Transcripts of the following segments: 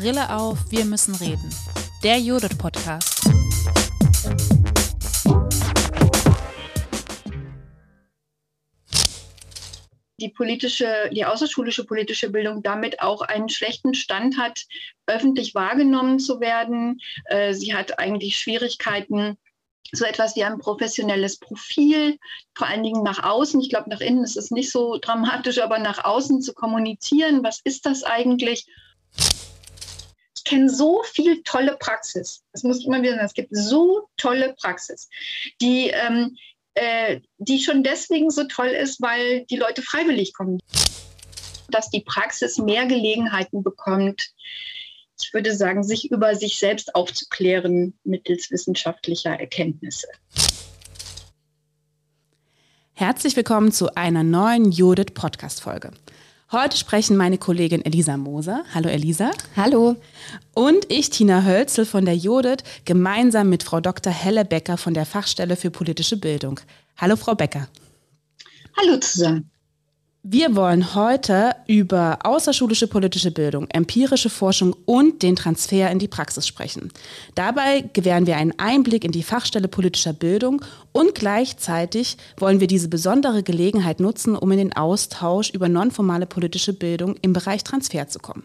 Brille auf, wir müssen reden. Der Judith Podcast. die politische, die außerschulische politische Bildung damit auch einen schlechten Stand hat, öffentlich wahrgenommen zu werden. Äh, sie hat eigentlich Schwierigkeiten, so etwas wie ein professionelles Profil, vor allen Dingen nach außen. Ich glaube, nach innen ist es nicht so dramatisch, aber nach außen zu kommunizieren. Was ist das eigentlich? Kenne so viel tolle Praxis. Das muss ich immer wieder sagen. Es gibt so tolle Praxis, die, ähm, äh, die schon deswegen so toll ist, weil die Leute freiwillig kommen. Dass die Praxis mehr Gelegenheiten bekommt, ich würde sagen, sich über sich selbst aufzuklären mittels wissenschaftlicher Erkenntnisse. Herzlich willkommen zu einer neuen Judith Podcast Folge. Heute sprechen meine Kollegin Elisa Moser. Hallo Elisa. Hallo. Und ich, Tina Hölzel von der Judith, gemeinsam mit Frau Dr. Helle Becker von der Fachstelle für politische Bildung. Hallo Frau Becker. Hallo zusammen. Wir wollen heute über außerschulische politische Bildung, empirische Forschung und den Transfer in die Praxis sprechen. Dabei gewähren wir einen Einblick in die Fachstelle politischer Bildung und gleichzeitig wollen wir diese besondere Gelegenheit nutzen, um in den Austausch über nonformale politische Bildung im Bereich Transfer zu kommen.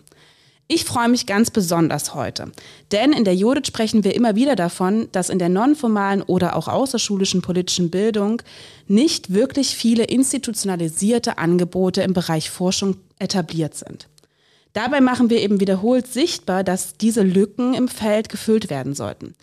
Ich freue mich ganz besonders heute, denn in der Judith sprechen wir immer wieder davon, dass in der nonformalen oder auch außerschulischen politischen Bildung nicht wirklich viele institutionalisierte Angebote im Bereich Forschung etabliert sind. Dabei machen wir eben wiederholt sichtbar, dass diese Lücken im Feld gefüllt werden sollten.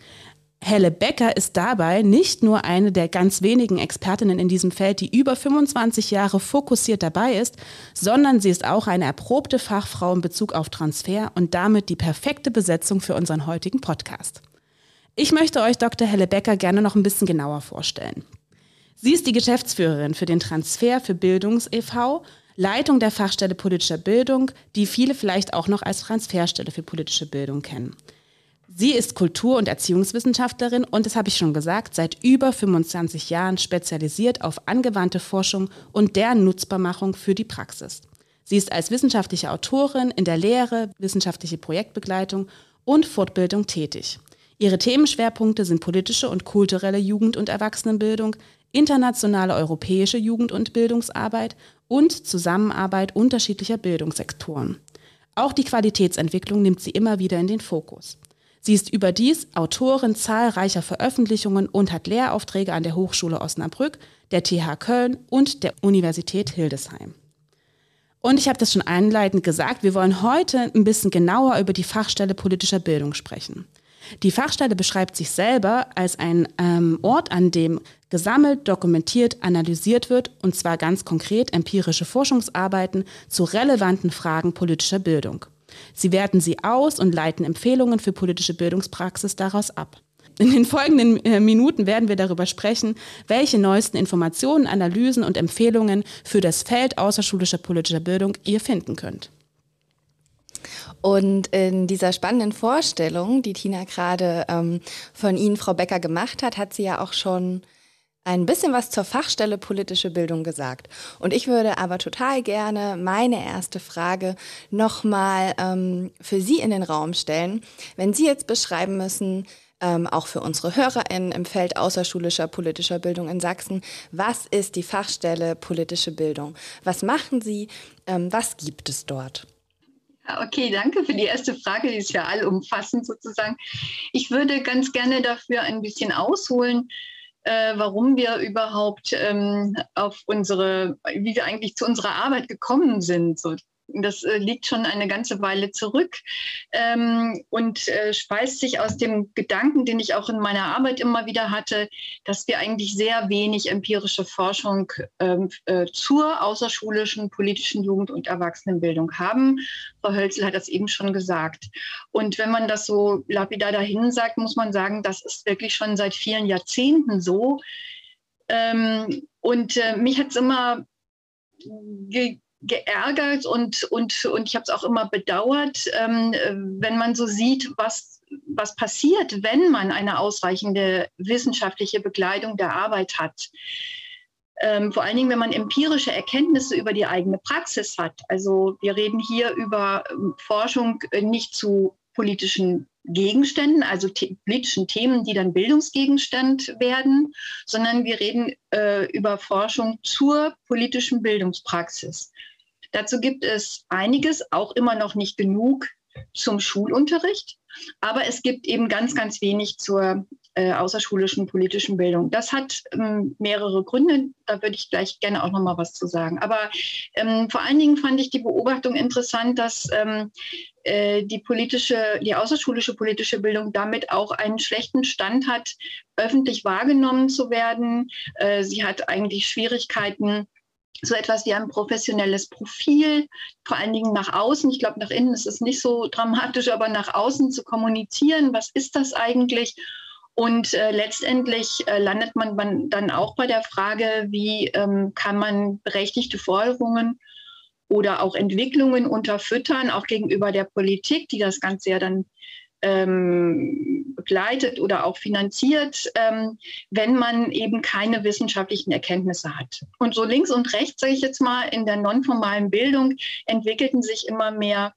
Helle Becker ist dabei nicht nur eine der ganz wenigen Expertinnen in diesem Feld, die über 25 Jahre fokussiert dabei ist, sondern sie ist auch eine erprobte Fachfrau in Bezug auf Transfer und damit die perfekte Besetzung für unseren heutigen Podcast. Ich möchte euch Dr. Helle Becker gerne noch ein bisschen genauer vorstellen. Sie ist die Geschäftsführerin für den Transfer für Bildungs e.V., Leitung der Fachstelle politischer Bildung, die viele vielleicht auch noch als Transferstelle für politische Bildung kennen. Sie ist Kultur- und Erziehungswissenschaftlerin und, das habe ich schon gesagt, seit über 25 Jahren spezialisiert auf angewandte Forschung und deren Nutzbarmachung für die Praxis. Sie ist als wissenschaftliche Autorin in der Lehre, wissenschaftliche Projektbegleitung und Fortbildung tätig. Ihre Themenschwerpunkte sind politische und kulturelle Jugend- und Erwachsenenbildung, internationale europäische Jugend- und Bildungsarbeit und Zusammenarbeit unterschiedlicher Bildungssektoren. Auch die Qualitätsentwicklung nimmt sie immer wieder in den Fokus. Sie ist überdies Autorin zahlreicher Veröffentlichungen und hat Lehraufträge an der Hochschule Osnabrück, der TH Köln und der Universität Hildesheim. Und ich habe das schon einleitend gesagt, wir wollen heute ein bisschen genauer über die Fachstelle politischer Bildung sprechen. Die Fachstelle beschreibt sich selber als ein ähm, Ort, an dem gesammelt, dokumentiert, analysiert wird, und zwar ganz konkret empirische Forschungsarbeiten zu relevanten Fragen politischer Bildung. Sie werten sie aus und leiten Empfehlungen für politische Bildungspraxis daraus ab. In den folgenden äh, Minuten werden wir darüber sprechen, welche neuesten Informationen, Analysen und Empfehlungen für das Feld außerschulischer politischer Bildung ihr finden könnt. Und in dieser spannenden Vorstellung, die Tina gerade ähm, von Ihnen, Frau Becker, gemacht hat, hat sie ja auch schon ein bisschen was zur Fachstelle politische Bildung gesagt. Und ich würde aber total gerne meine erste Frage nochmal ähm, für Sie in den Raum stellen. Wenn Sie jetzt beschreiben müssen, ähm, auch für unsere HörerInnen im Feld außerschulischer politischer Bildung in Sachsen, was ist die Fachstelle politische Bildung? Was machen Sie? Ähm, was gibt es dort? Okay, danke für die erste Frage, die ist ja allumfassend sozusagen. Ich würde ganz gerne dafür ein bisschen ausholen, äh, warum wir überhaupt ähm, auf unsere, wie wir eigentlich zu unserer Arbeit gekommen sind. So das äh, liegt schon eine ganze Weile zurück ähm, und äh, speist sich aus dem Gedanken, den ich auch in meiner Arbeit immer wieder hatte, dass wir eigentlich sehr wenig empirische Forschung ähm, äh, zur außerschulischen politischen Jugend- und Erwachsenenbildung haben. Frau Hölzel hat das eben schon gesagt. Und wenn man das so lapidar dahin sagt, muss man sagen, das ist wirklich schon seit vielen Jahrzehnten so. Ähm, und äh, mich hat es immer ge geärgert und, und, und ich habe es auch immer bedauert, ähm, wenn man so sieht, was, was passiert, wenn man eine ausreichende wissenschaftliche Begleitung der Arbeit hat. Ähm, vor allen Dingen, wenn man empirische Erkenntnisse über die eigene Praxis hat. Also wir reden hier über ähm, Forschung äh, nicht zu politischen Gegenständen, also the politischen Themen, die dann Bildungsgegenstand werden, sondern wir reden äh, über Forschung zur politischen Bildungspraxis. Dazu gibt es einiges, auch immer noch nicht genug zum Schulunterricht, aber es gibt eben ganz, ganz wenig zur äh, außerschulischen politischen Bildung. Das hat ähm, mehrere Gründe, da würde ich gleich gerne auch noch mal was zu sagen. Aber ähm, vor allen Dingen fand ich die Beobachtung interessant, dass ähm, äh, die politische, die außerschulische politische Bildung damit auch einen schlechten Stand hat, öffentlich wahrgenommen zu werden. Äh, sie hat eigentlich Schwierigkeiten, so etwas wie ein professionelles Profil, vor allen Dingen nach außen. Ich glaube, nach innen ist es nicht so dramatisch, aber nach außen zu kommunizieren, was ist das eigentlich? Und äh, letztendlich äh, landet man dann auch bei der Frage, wie ähm, kann man berechtigte Forderungen oder auch Entwicklungen unterfüttern, auch gegenüber der Politik, die das Ganze ja dann ähm, begleitet oder auch finanziert, ähm, wenn man eben keine wissenschaftlichen Erkenntnisse hat. Und so links und rechts, sage ich jetzt mal, in der nonformalen Bildung entwickelten sich immer mehr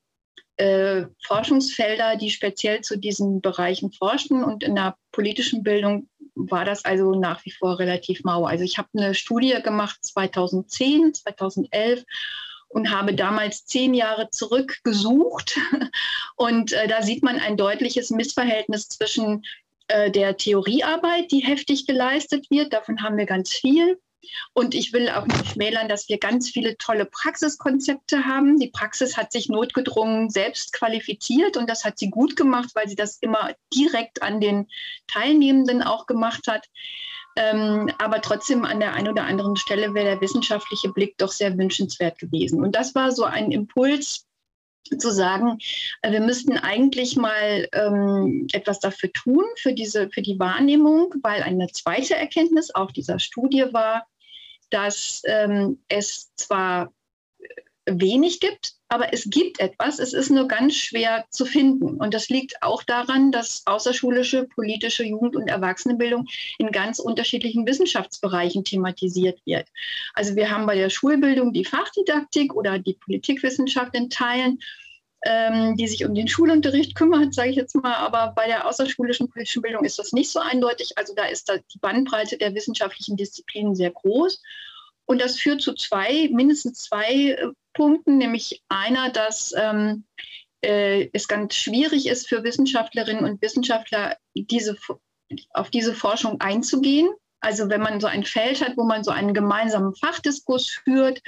äh, Forschungsfelder, die speziell zu diesen Bereichen forschten. Und in der politischen Bildung war das also nach wie vor relativ mau. Also ich habe eine Studie gemacht 2010, 2011 und habe damals zehn Jahre zurückgesucht. Und äh, da sieht man ein deutliches Missverhältnis zwischen äh, der Theoriearbeit, die heftig geleistet wird. Davon haben wir ganz viel. Und ich will auch nicht schmälern, dass wir ganz viele tolle Praxiskonzepte haben. Die Praxis hat sich notgedrungen selbst qualifiziert und das hat sie gut gemacht, weil sie das immer direkt an den Teilnehmenden auch gemacht hat. Ähm, aber trotzdem an der einen oder anderen Stelle wäre der wissenschaftliche Blick doch sehr wünschenswert gewesen. Und das war so ein Impuls, zu sagen, äh, wir müssten eigentlich mal ähm, etwas dafür tun, für, diese, für die Wahrnehmung, weil eine zweite Erkenntnis auch dieser Studie war, dass ähm, es zwar wenig gibt, aber es gibt etwas, es ist nur ganz schwer zu finden. Und das liegt auch daran, dass außerschulische politische Jugend- und Erwachsenenbildung in ganz unterschiedlichen Wissenschaftsbereichen thematisiert wird. Also wir haben bei der Schulbildung die Fachdidaktik oder die Politikwissenschaft in Teilen ähm, die sich um den Schulunterricht kümmert, sage ich jetzt mal. Aber bei der außerschulischen politischen Bildung ist das nicht so eindeutig. Also da ist da die Bandbreite der wissenschaftlichen Disziplinen sehr groß. Und das führt zu zwei, mindestens zwei äh, Punkten, nämlich einer, dass ähm, äh, es ganz schwierig ist für Wissenschaftlerinnen und Wissenschaftler, diese, auf diese Forschung einzugehen. Also wenn man so ein Feld hat, wo man so einen gemeinsamen Fachdiskurs führt,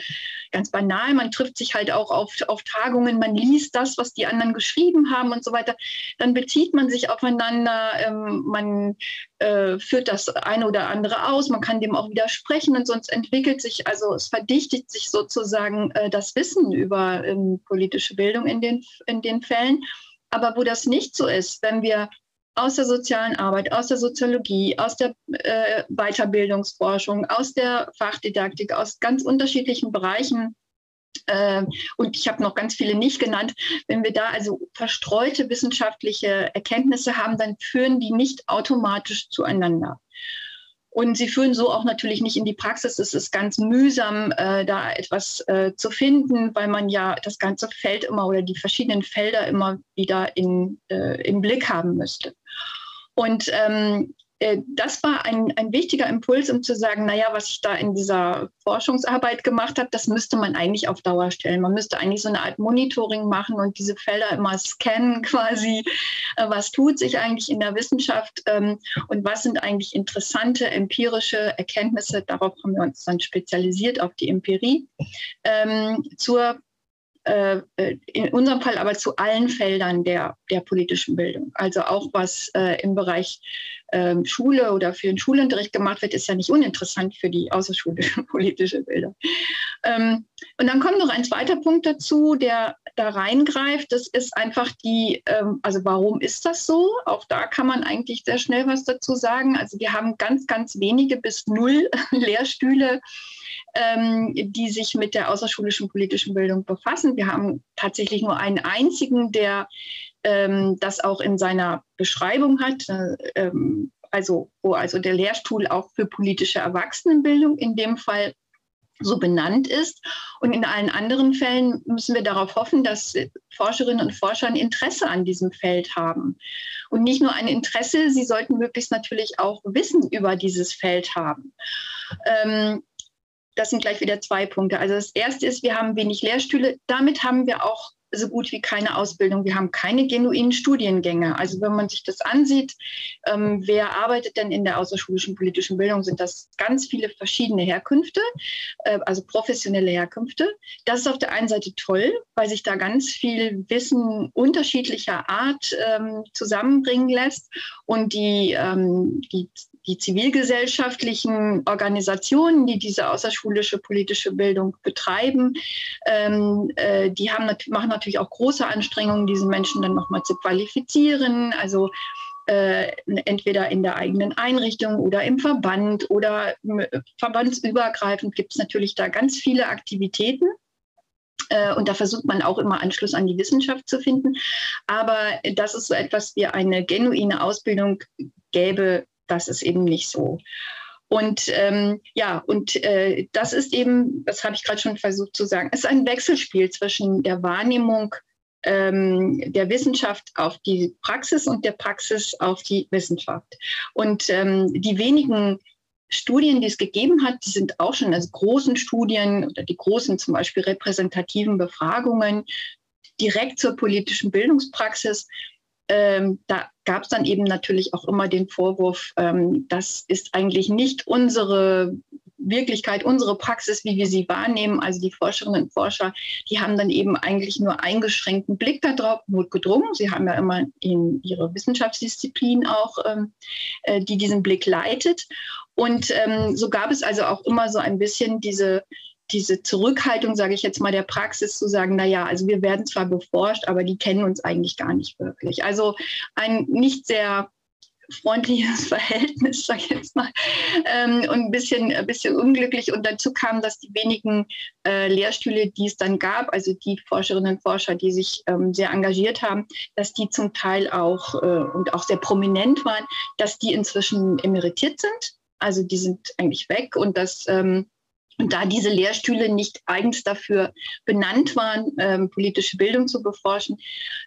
ganz banal, man trifft sich halt auch auf, auf Tagungen, man liest das, was die anderen geschrieben haben und so weiter, dann bezieht man sich aufeinander, ähm, man äh, führt das eine oder andere aus, man kann dem auch widersprechen und sonst entwickelt sich, also es verdichtet sich sozusagen äh, das Wissen über ähm, politische Bildung in den, in den Fällen. Aber wo das nicht so ist, wenn wir aus der sozialen Arbeit, aus der Soziologie, aus der äh, Weiterbildungsforschung, aus der Fachdidaktik, aus ganz unterschiedlichen Bereichen. Äh, und ich habe noch ganz viele nicht genannt. Wenn wir da also verstreute wissenschaftliche Erkenntnisse haben, dann führen die nicht automatisch zueinander. Und sie führen so auch natürlich nicht in die Praxis. Es ist ganz mühsam, äh, da etwas äh, zu finden, weil man ja das ganze Feld immer oder die verschiedenen Felder immer wieder in, äh, im Blick haben müsste. Und ähm, äh, das war ein, ein wichtiger Impuls, um zu sagen, naja, was ich da in dieser Forschungsarbeit gemacht habe, das müsste man eigentlich auf Dauer stellen. Man müsste eigentlich so eine Art Monitoring machen und diese Felder immer scannen quasi. Äh, was tut sich eigentlich in der Wissenschaft ähm, und was sind eigentlich interessante empirische Erkenntnisse? Darauf haben wir uns dann spezialisiert, auf die Empirie, ähm, zur äh, äh, in unserem Fall aber zu allen Feldern der, der politischen Bildung. Also auch was äh, im Bereich ähm, Schule oder für den Schulunterricht gemacht wird, ist ja nicht uninteressant für die außerschulische politische Bildung. Ähm, und dann kommt noch ein zweiter Punkt dazu, der da reingreift. Das ist einfach die, ähm, also warum ist das so? Auch da kann man eigentlich sehr schnell was dazu sagen. Also wir haben ganz, ganz wenige bis null Lehrstühle ähm, die sich mit der außerschulischen politischen Bildung befassen. Wir haben tatsächlich nur einen einzigen, der ähm, das auch in seiner Beschreibung hat. Äh, ähm, also wo also der Lehrstuhl auch für politische Erwachsenenbildung in dem Fall so benannt ist. Und in allen anderen Fällen müssen wir darauf hoffen, dass Forscherinnen und Forscher ein Interesse an diesem Feld haben. Und nicht nur ein Interesse, sie sollten möglichst natürlich auch Wissen über dieses Feld haben. Ähm, das sind gleich wieder zwei Punkte. Also das erste ist, wir haben wenig Lehrstühle. Damit haben wir auch so gut wie keine Ausbildung. Wir haben keine genuinen Studiengänge. Also wenn man sich das ansieht, ähm, wer arbeitet denn in der außerschulischen politischen Bildung, sind das ganz viele verschiedene Herkünfte, äh, also professionelle Herkünfte. Das ist auf der einen Seite toll, weil sich da ganz viel Wissen unterschiedlicher Art ähm, zusammenbringen lässt und die, ähm, die die zivilgesellschaftlichen Organisationen, die diese außerschulische politische Bildung betreiben, ähm, äh, die haben, machen natürlich auch große Anstrengungen, diese Menschen dann nochmal zu qualifizieren. Also äh, entweder in der eigenen Einrichtung oder im Verband oder verbandsübergreifend gibt es natürlich da ganz viele Aktivitäten. Äh, und da versucht man auch immer Anschluss an die Wissenschaft zu finden. Aber dass es so etwas wie eine genuine Ausbildung gäbe, das ist eben nicht so. Und ähm, ja, und äh, das ist eben, das habe ich gerade schon versucht zu sagen, es ist ein Wechselspiel zwischen der Wahrnehmung ähm, der Wissenschaft auf die Praxis und der Praxis auf die Wissenschaft. Und ähm, die wenigen Studien, die es gegeben hat, die sind auch schon als großen Studien oder die großen zum Beispiel repräsentativen Befragungen direkt zur politischen Bildungspraxis ähm, da gab es dann eben natürlich auch immer den Vorwurf, ähm, das ist eigentlich nicht unsere Wirklichkeit, unsere Praxis, wie wir sie wahrnehmen. Also die Forscherinnen und Forscher, die haben dann eben eigentlich nur eingeschränkten Blick darauf, notgedrungen. Sie haben ja immer in ihre Wissenschaftsdisziplin auch, ähm, äh, die diesen Blick leitet. Und ähm, so gab es also auch immer so ein bisschen diese diese Zurückhaltung, sage ich jetzt mal, der Praxis zu sagen, na ja, also wir werden zwar beforscht, aber die kennen uns eigentlich gar nicht wirklich. Also ein nicht sehr freundliches Verhältnis, sage ich jetzt mal, ähm, und ein bisschen, ein bisschen unglücklich. Und dazu kam, dass die wenigen äh, Lehrstühle, die es dann gab, also die Forscherinnen und Forscher, die sich ähm, sehr engagiert haben, dass die zum Teil auch äh, und auch sehr prominent waren, dass die inzwischen emeritiert sind. Also die sind eigentlich weg und dass ähm, und da diese Lehrstühle nicht eigens dafür benannt waren, ähm, politische Bildung zu beforschen,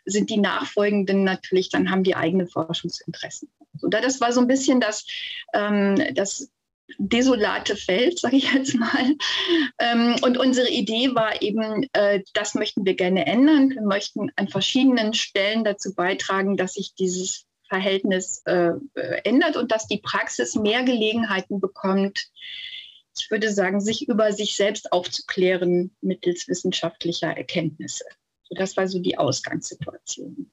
sind die Nachfolgenden natürlich, dann haben die eigene Forschungsinteressen. Und das war so ein bisschen das, ähm, das desolate Feld, sage ich jetzt mal. Ähm, und unsere Idee war eben, äh, das möchten wir gerne ändern. Wir möchten an verschiedenen Stellen dazu beitragen, dass sich dieses Verhältnis äh, ändert und dass die Praxis mehr Gelegenheiten bekommt, ich würde sagen, sich über sich selbst aufzuklären mittels wissenschaftlicher Erkenntnisse. So, das war so die Ausgangssituation.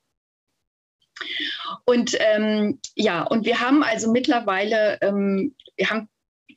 Und ähm, ja, und wir haben also mittlerweile, ähm, wir haben,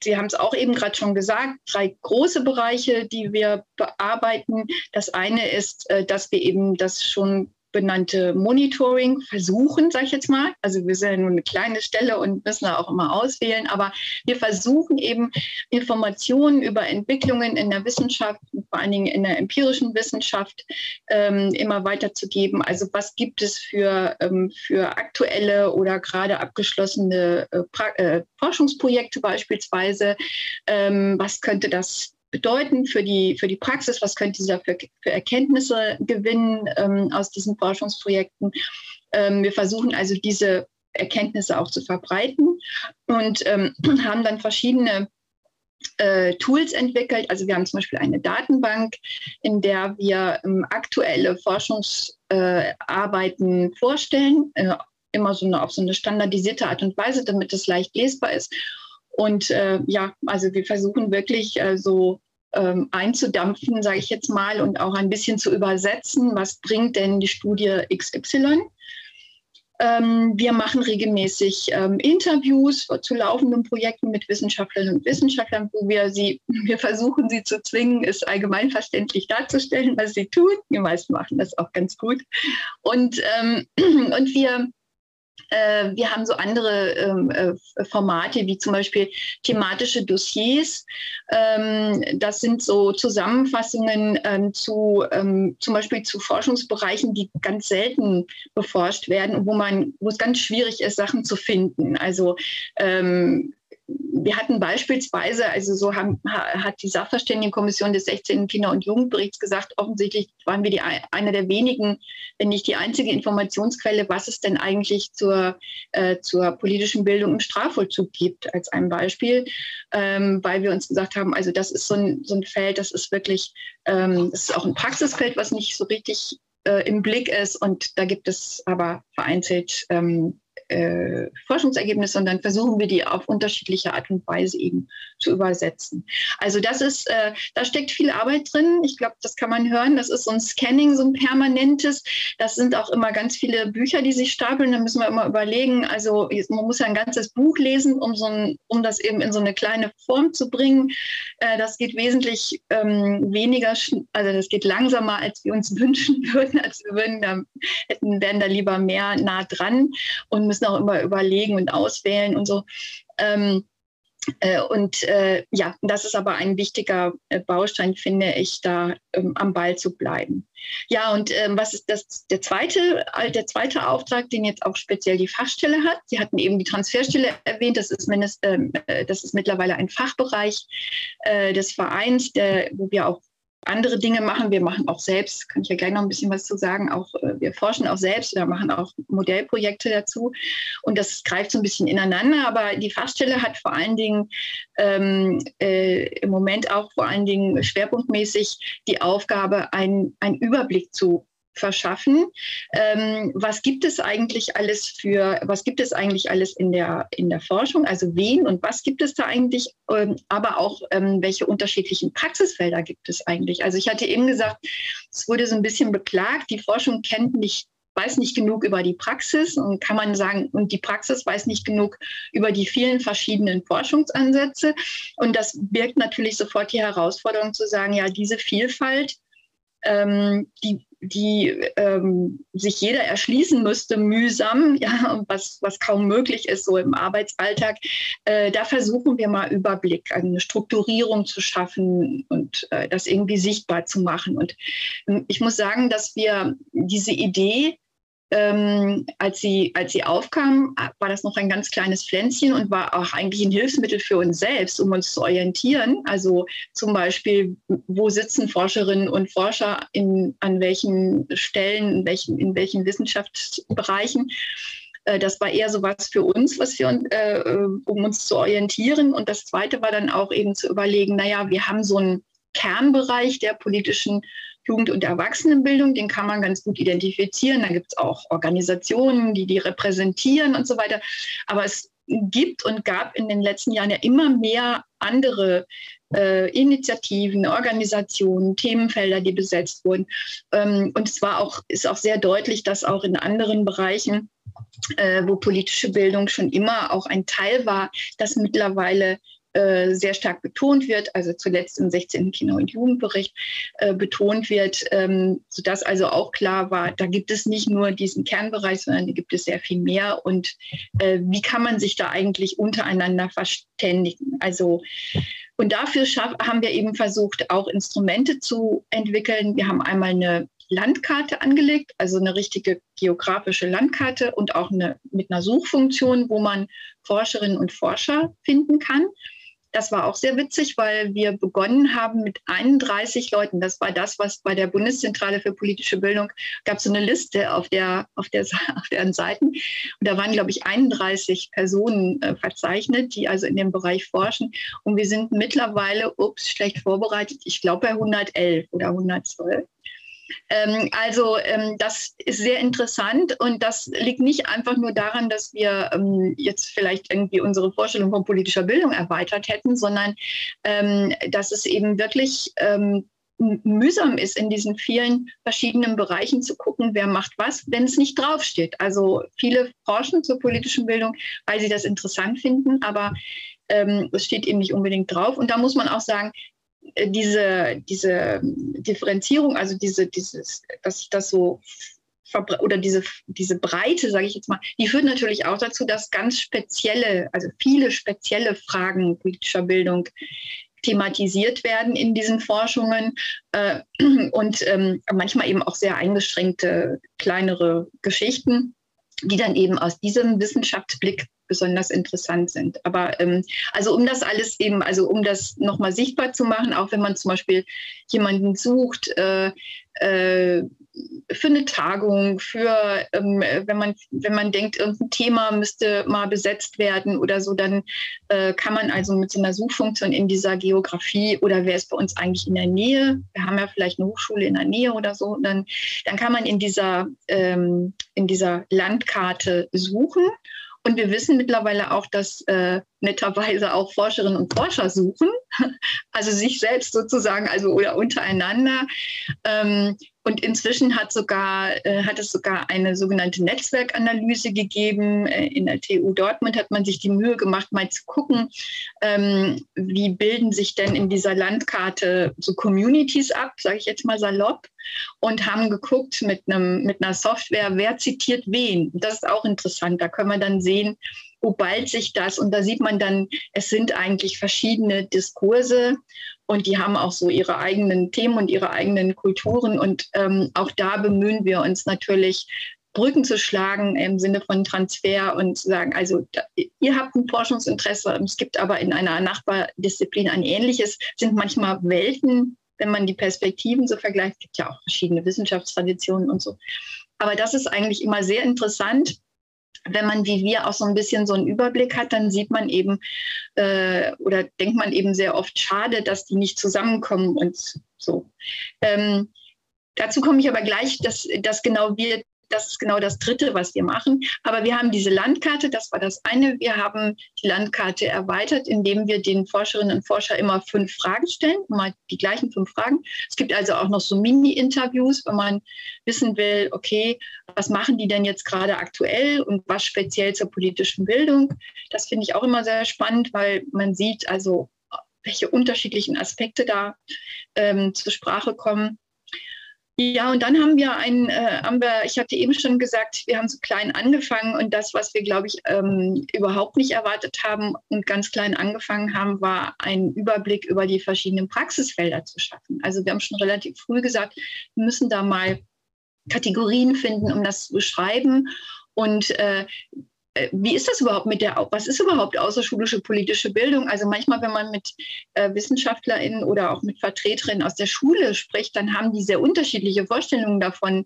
Sie haben es auch eben gerade schon gesagt, drei große Bereiche, die wir bearbeiten. Das eine ist, äh, dass wir eben das schon benannte Monitoring versuchen, sage ich jetzt mal. Also wir sind ja nur eine kleine Stelle und müssen da auch immer auswählen, aber wir versuchen eben Informationen über Entwicklungen in der Wissenschaft, vor allen Dingen in der empirischen Wissenschaft, ähm, immer weiterzugeben. Also was gibt es für, ähm, für aktuelle oder gerade abgeschlossene äh, äh, Forschungsprojekte beispielsweise? Ähm, was könnte das bedeuten für die, für die Praxis? Was könnte sie da für, für Erkenntnisse gewinnen ähm, aus diesen Forschungsprojekten? Ähm, wir versuchen also diese Erkenntnisse auch zu verbreiten und ähm, haben dann verschiedene äh, Tools entwickelt. Also wir haben zum Beispiel eine Datenbank, in der wir ähm, aktuelle Forschungsarbeiten äh, vorstellen, äh, immer so eine, auf so eine standardisierte Art und Weise, damit es leicht lesbar ist und äh, ja, also wir versuchen wirklich äh, so ähm, einzudampfen, sage ich jetzt mal, und auch ein bisschen zu übersetzen, was bringt denn die Studie XY. Ähm, wir machen regelmäßig ähm, Interviews zu laufenden Projekten mit Wissenschaftlerinnen und Wissenschaftlern, wo wir sie, wir versuchen sie zu zwingen, es allgemeinverständlich darzustellen, was sie tun. Die meisten machen das auch ganz gut. Und, ähm, und wir äh, wir haben so andere ähm, äh, Formate wie zum Beispiel thematische Dossiers. Ähm, das sind so Zusammenfassungen ähm, zu ähm, zum Beispiel zu Forschungsbereichen, die ganz selten beforscht werden und wo man, wo es ganz schwierig ist, Sachen zu finden. Also ähm, wir hatten beispielsweise, also so haben, hat die Sachverständigenkommission des 16. Kinder- und Jugendberichts gesagt, offensichtlich waren wir die, eine der wenigen, wenn nicht die einzige Informationsquelle, was es denn eigentlich zur, äh, zur politischen Bildung im Strafvollzug gibt, als ein Beispiel, ähm, weil wir uns gesagt haben, also das ist so ein, so ein Feld, das ist wirklich, ähm, das ist auch ein Praxisfeld, was nicht so richtig äh, im Blick ist. Und da gibt es aber vereinzelt ähm, äh, Forschungsergebnisse und dann versuchen wir die auf unterschiedliche Art und Weise eben zu übersetzen. Also das ist, äh, da steckt viel Arbeit drin. Ich glaube, das kann man hören. Das ist so ein Scanning, so ein permanentes. Das sind auch immer ganz viele Bücher, die sich stapeln. Da müssen wir immer überlegen. Also man muss ja ein ganzes Buch lesen, um so ein, um das eben in so eine kleine Form zu bringen. Äh, das geht wesentlich ähm, weniger, also das geht langsamer, als wir uns wünschen würden. Als wir würden, da hätten, wären da lieber mehr nah dran und müssen auch immer überlegen und auswählen und so. Ähm, äh, und äh, ja, das ist aber ein wichtiger äh, Baustein, finde ich, da ähm, am Ball zu bleiben. Ja, und ähm, was ist das, der, zweite, der zweite Auftrag, den jetzt auch speziell die Fachstelle hat? Sie hatten eben die Transferstelle erwähnt, das ist, mindest, ähm, äh, das ist mittlerweile ein Fachbereich äh, des Vereins, der, wo wir auch andere Dinge machen. Wir machen auch selbst, kann ich ja gleich noch ein bisschen was zu sagen, auch äh, wir forschen auch selbst oder machen auch Modellprojekte dazu. Und das greift so ein bisschen ineinander, aber die Fachstelle hat vor allen Dingen ähm, äh, im Moment auch vor allen Dingen schwerpunktmäßig die Aufgabe, einen Überblick zu verschaffen. Ähm, was gibt es eigentlich alles für, was gibt es eigentlich alles in der, in der Forschung? Also wen und was gibt es da eigentlich, ähm, aber auch ähm, welche unterschiedlichen Praxisfelder gibt es eigentlich? Also ich hatte eben gesagt, es wurde so ein bisschen beklagt, die Forschung kennt nicht weiß nicht genug über die Praxis und kann man sagen, und die Praxis weiß nicht genug über die vielen verschiedenen Forschungsansätze. Und das birgt natürlich sofort die Herausforderung zu sagen, ja, diese Vielfalt, ähm, die die ähm, sich jeder erschließen müsste, mühsam, ja, was, was kaum möglich ist so im Arbeitsalltag. Äh, da versuchen wir mal Überblick, eine Strukturierung zu schaffen und äh, das irgendwie sichtbar zu machen. Und äh, ich muss sagen, dass wir diese Idee, ähm, als, sie, als sie aufkam, war das noch ein ganz kleines Pflänzchen und war auch eigentlich ein Hilfsmittel für uns selbst, um uns zu orientieren. Also zum Beispiel, wo sitzen Forscherinnen und Forscher in, an welchen Stellen, in welchen, in welchen Wissenschaftsbereichen. Äh, das war eher so was für uns, was wir, äh, um uns zu orientieren. Und das Zweite war dann auch eben zu überlegen, naja, wir haben so einen Kernbereich der politischen Jugend- und Erwachsenenbildung, den kann man ganz gut identifizieren. Da gibt es auch Organisationen, die die repräsentieren und so weiter. Aber es gibt und gab in den letzten Jahren ja immer mehr andere äh, Initiativen, Organisationen, Themenfelder, die besetzt wurden. Ähm, und es war auch, ist auch sehr deutlich, dass auch in anderen Bereichen, äh, wo politische Bildung schon immer auch ein Teil war, dass mittlerweile äh, sehr stark betont wird, also zuletzt im 16. Kinder- und Jugendbericht äh, betont wird, ähm, sodass also auch klar war, da gibt es nicht nur diesen Kernbereich, sondern da gibt es sehr viel mehr. Und äh, wie kann man sich da eigentlich untereinander verständigen? Also und dafür haben wir eben versucht, auch Instrumente zu entwickeln. Wir haben einmal eine Landkarte angelegt, also eine richtige geografische Landkarte und auch eine, mit einer Suchfunktion, wo man Forscherinnen und Forscher finden kann. Das war auch sehr witzig, weil wir begonnen haben mit 31 Leuten. Das war das, was bei der Bundeszentrale für politische Bildung gab so eine Liste auf der auf der auf deren Seiten. Und da waren glaube ich 31 Personen äh, verzeichnet, die also in dem Bereich forschen. Und wir sind mittlerweile, ups, schlecht vorbereitet. Ich glaube bei 111 oder 112. Ähm, also ähm, das ist sehr interessant und das liegt nicht einfach nur daran, dass wir ähm, jetzt vielleicht irgendwie unsere Vorstellung von politischer Bildung erweitert hätten, sondern ähm, dass es eben wirklich ähm, mühsam ist, in diesen vielen verschiedenen Bereichen zu gucken, wer macht was, wenn es nicht draufsteht. Also viele forschen zur politischen Bildung, weil sie das interessant finden, aber ähm, es steht eben nicht unbedingt drauf. Und da muss man auch sagen, diese, diese Differenzierung, also diese, dieses, dass sich das so oder diese, diese Breite, sage ich jetzt mal, die führt natürlich auch dazu, dass ganz spezielle, also viele spezielle Fragen politischer Bildung thematisiert werden in diesen Forschungen äh, und ähm, manchmal eben auch sehr eingeschränkte kleinere Geschichten, die dann eben aus diesem Wissenschaftsblick besonders interessant sind. Aber ähm, also um das alles eben, also um das nochmal sichtbar zu machen, auch wenn man zum Beispiel jemanden sucht, äh, äh, für eine Tagung, für ähm, wenn man wenn man denkt, irgendein Thema müsste mal besetzt werden oder so, dann äh, kann man also mit so einer Suchfunktion in dieser Geografie oder wer ist bei uns eigentlich in der Nähe, wir haben ja vielleicht eine Hochschule in der Nähe oder so, dann dann kann man in dieser ähm, in dieser Landkarte suchen und wir wissen mittlerweile auch, dass äh, netterweise auch Forscherinnen und Forscher suchen, also sich selbst sozusagen, also oder untereinander. Ähm, und inzwischen hat, sogar, äh, hat es sogar eine sogenannte Netzwerkanalyse gegeben. Äh, in der TU Dortmund hat man sich die Mühe gemacht, mal zu gucken, ähm, wie bilden sich denn in dieser Landkarte so Communities ab, sage ich jetzt mal salopp, und haben geguckt mit, einem, mit einer Software, wer zitiert wen. Das ist auch interessant. Da können wir dann sehen, wo ballt sich das? Und da sieht man dann, es sind eigentlich verschiedene Diskurse und die haben auch so ihre eigenen Themen und ihre eigenen Kulturen. Und ähm, auch da bemühen wir uns natürlich, Brücken zu schlagen im Sinne von Transfer und zu sagen, also ihr habt ein Forschungsinteresse, es gibt aber in einer Nachbardisziplin ein ähnliches, sind manchmal Welten, wenn man die Perspektiven so vergleicht, es gibt ja auch verschiedene Wissenschaftstraditionen und so. Aber das ist eigentlich immer sehr interessant, wenn man wie wir auch so ein bisschen so einen Überblick hat, dann sieht man eben äh, oder denkt man eben sehr oft, schade, dass die nicht zusammenkommen und so. Ähm, dazu komme ich aber gleich, dass, dass genau wir das ist genau das Dritte, was wir machen. Aber wir haben diese Landkarte, das war das eine. Wir haben die Landkarte erweitert, indem wir den Forscherinnen und Forschern immer fünf Fragen stellen, immer die gleichen fünf Fragen. Es gibt also auch noch so Mini-Interviews, wenn man wissen will, okay, was machen die denn jetzt gerade aktuell und was speziell zur politischen Bildung. Das finde ich auch immer sehr spannend, weil man sieht also, welche unterschiedlichen Aspekte da ähm, zur Sprache kommen. Ja, und dann haben wir ein, äh, haben wir, ich hatte eben schon gesagt, wir haben so klein angefangen und das, was wir, glaube ich, ähm, überhaupt nicht erwartet haben und ganz klein angefangen haben, war einen Überblick über die verschiedenen Praxisfelder zu schaffen. Also wir haben schon relativ früh gesagt, wir müssen da mal Kategorien finden, um das zu beschreiben. Und äh, wie ist das überhaupt mit der, was ist überhaupt außerschulische politische Bildung? Also manchmal, wenn man mit äh, WissenschaftlerInnen oder auch mit Vertreterinnen aus der Schule spricht, dann haben die sehr unterschiedliche Vorstellungen davon,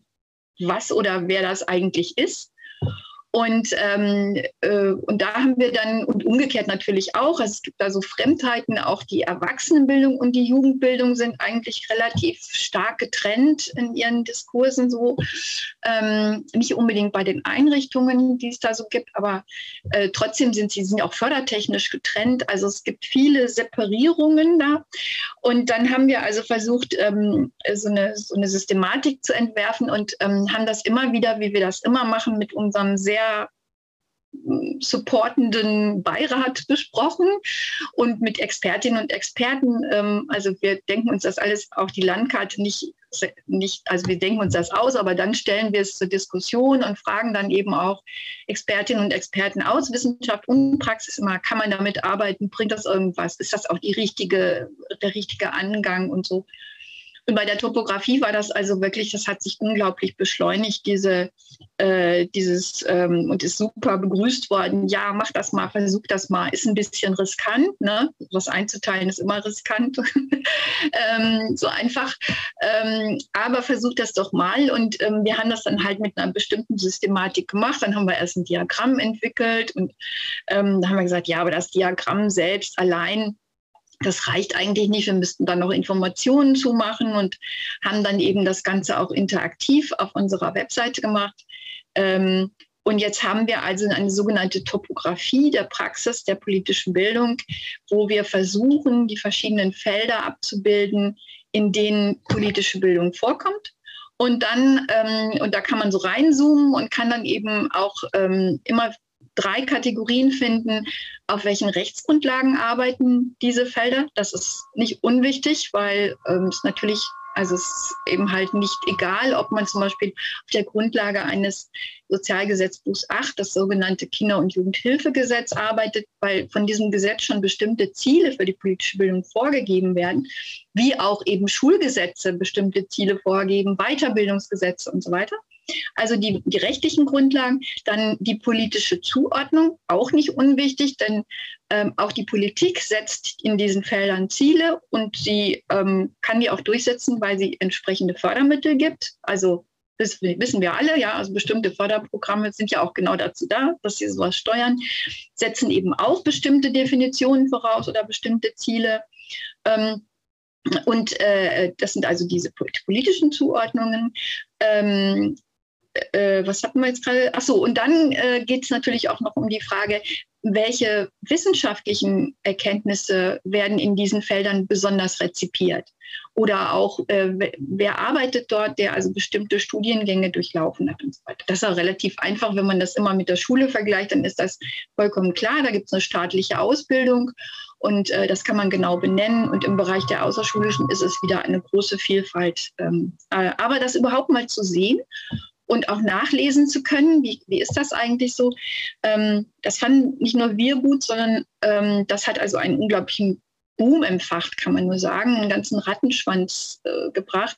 was oder wer das eigentlich ist. Und, ähm, äh, und da haben wir dann, und umgekehrt natürlich auch, es gibt da so Fremdheiten, auch die Erwachsenenbildung und die Jugendbildung sind eigentlich relativ stark getrennt in ihren Diskursen so. Ähm, nicht unbedingt bei den Einrichtungen, die es da so gibt, aber äh, trotzdem sind sie sind auch fördertechnisch getrennt. Also es gibt viele Separierungen da. Und dann haben wir also versucht, ähm, so, eine, so eine Systematik zu entwerfen und ähm, haben das immer wieder, wie wir das immer machen, mit unserem sehr supportenden Beirat besprochen und mit Expertinnen und Experten. Ähm, also wir denken uns das alles, auch die Landkarte nicht, nicht, also wir denken uns das aus, aber dann stellen wir es zur Diskussion und fragen dann eben auch Expertinnen und Experten aus Wissenschaft und Praxis immer, kann man damit arbeiten, bringt das irgendwas, ist das auch die richtige, der richtige Angang und so. Und bei der Topografie war das also wirklich, das hat sich unglaublich beschleunigt, diese, äh, dieses, ähm, und ist super begrüßt worden. Ja, mach das mal, versuch das mal. Ist ein bisschen riskant, ne? Was einzuteilen ist immer riskant. ähm, so einfach. Ähm, aber versuch das doch mal. Und ähm, wir haben das dann halt mit einer bestimmten Systematik gemacht. Dann haben wir erst ein Diagramm entwickelt und ähm, da haben wir gesagt, ja, aber das Diagramm selbst allein das reicht eigentlich nicht. Wir müssten dann noch Informationen zumachen und haben dann eben das Ganze auch interaktiv auf unserer Webseite gemacht. Ähm, und jetzt haben wir also eine sogenannte Topografie der Praxis der politischen Bildung, wo wir versuchen, die verschiedenen Felder abzubilden, in denen politische Bildung vorkommt. Und dann, ähm, und da kann man so reinzoomen und kann dann eben auch ähm, immer drei Kategorien finden, auf welchen Rechtsgrundlagen arbeiten diese Felder. Das ist nicht unwichtig, weil ähm, es natürlich, also es ist eben halt nicht egal, ob man zum Beispiel auf der Grundlage eines Sozialgesetzbuchs 8, das sogenannte Kinder- und Jugendhilfegesetz, arbeitet, weil von diesem Gesetz schon bestimmte Ziele für die politische Bildung vorgegeben werden, wie auch eben Schulgesetze bestimmte Ziele vorgeben, Weiterbildungsgesetze und so weiter. Also die, die rechtlichen Grundlagen, dann die politische Zuordnung, auch nicht unwichtig, denn ähm, auch die Politik setzt in diesen Feldern Ziele und sie ähm, kann die auch durchsetzen, weil sie entsprechende Fördermittel gibt. Also das wissen wir alle, ja, also bestimmte Förderprogramme sind ja auch genau dazu da, dass sie sowas steuern, setzen eben auch bestimmte Definitionen voraus oder bestimmte Ziele. Ähm, und äh, das sind also diese politischen Zuordnungen. Ähm, äh, was hatten wir jetzt gerade? Achso, und dann äh, geht es natürlich auch noch um die Frage, welche wissenschaftlichen Erkenntnisse werden in diesen Feldern besonders rezipiert? Oder auch, äh, wer arbeitet dort, der also bestimmte Studiengänge durchlaufen hat und so weiter. Das ist auch relativ einfach, wenn man das immer mit der Schule vergleicht, dann ist das vollkommen klar. Da gibt es eine staatliche Ausbildung und äh, das kann man genau benennen. Und im Bereich der Außerschulischen ist es wieder eine große Vielfalt. Ähm, äh, aber das überhaupt mal zu sehen und auch nachlesen zu können, wie, wie ist das eigentlich so, ähm, das fanden nicht nur wir gut, sondern ähm, das hat also einen unglaublichen Boom empfacht, kann man nur sagen, einen ganzen Rattenschwanz äh, gebracht.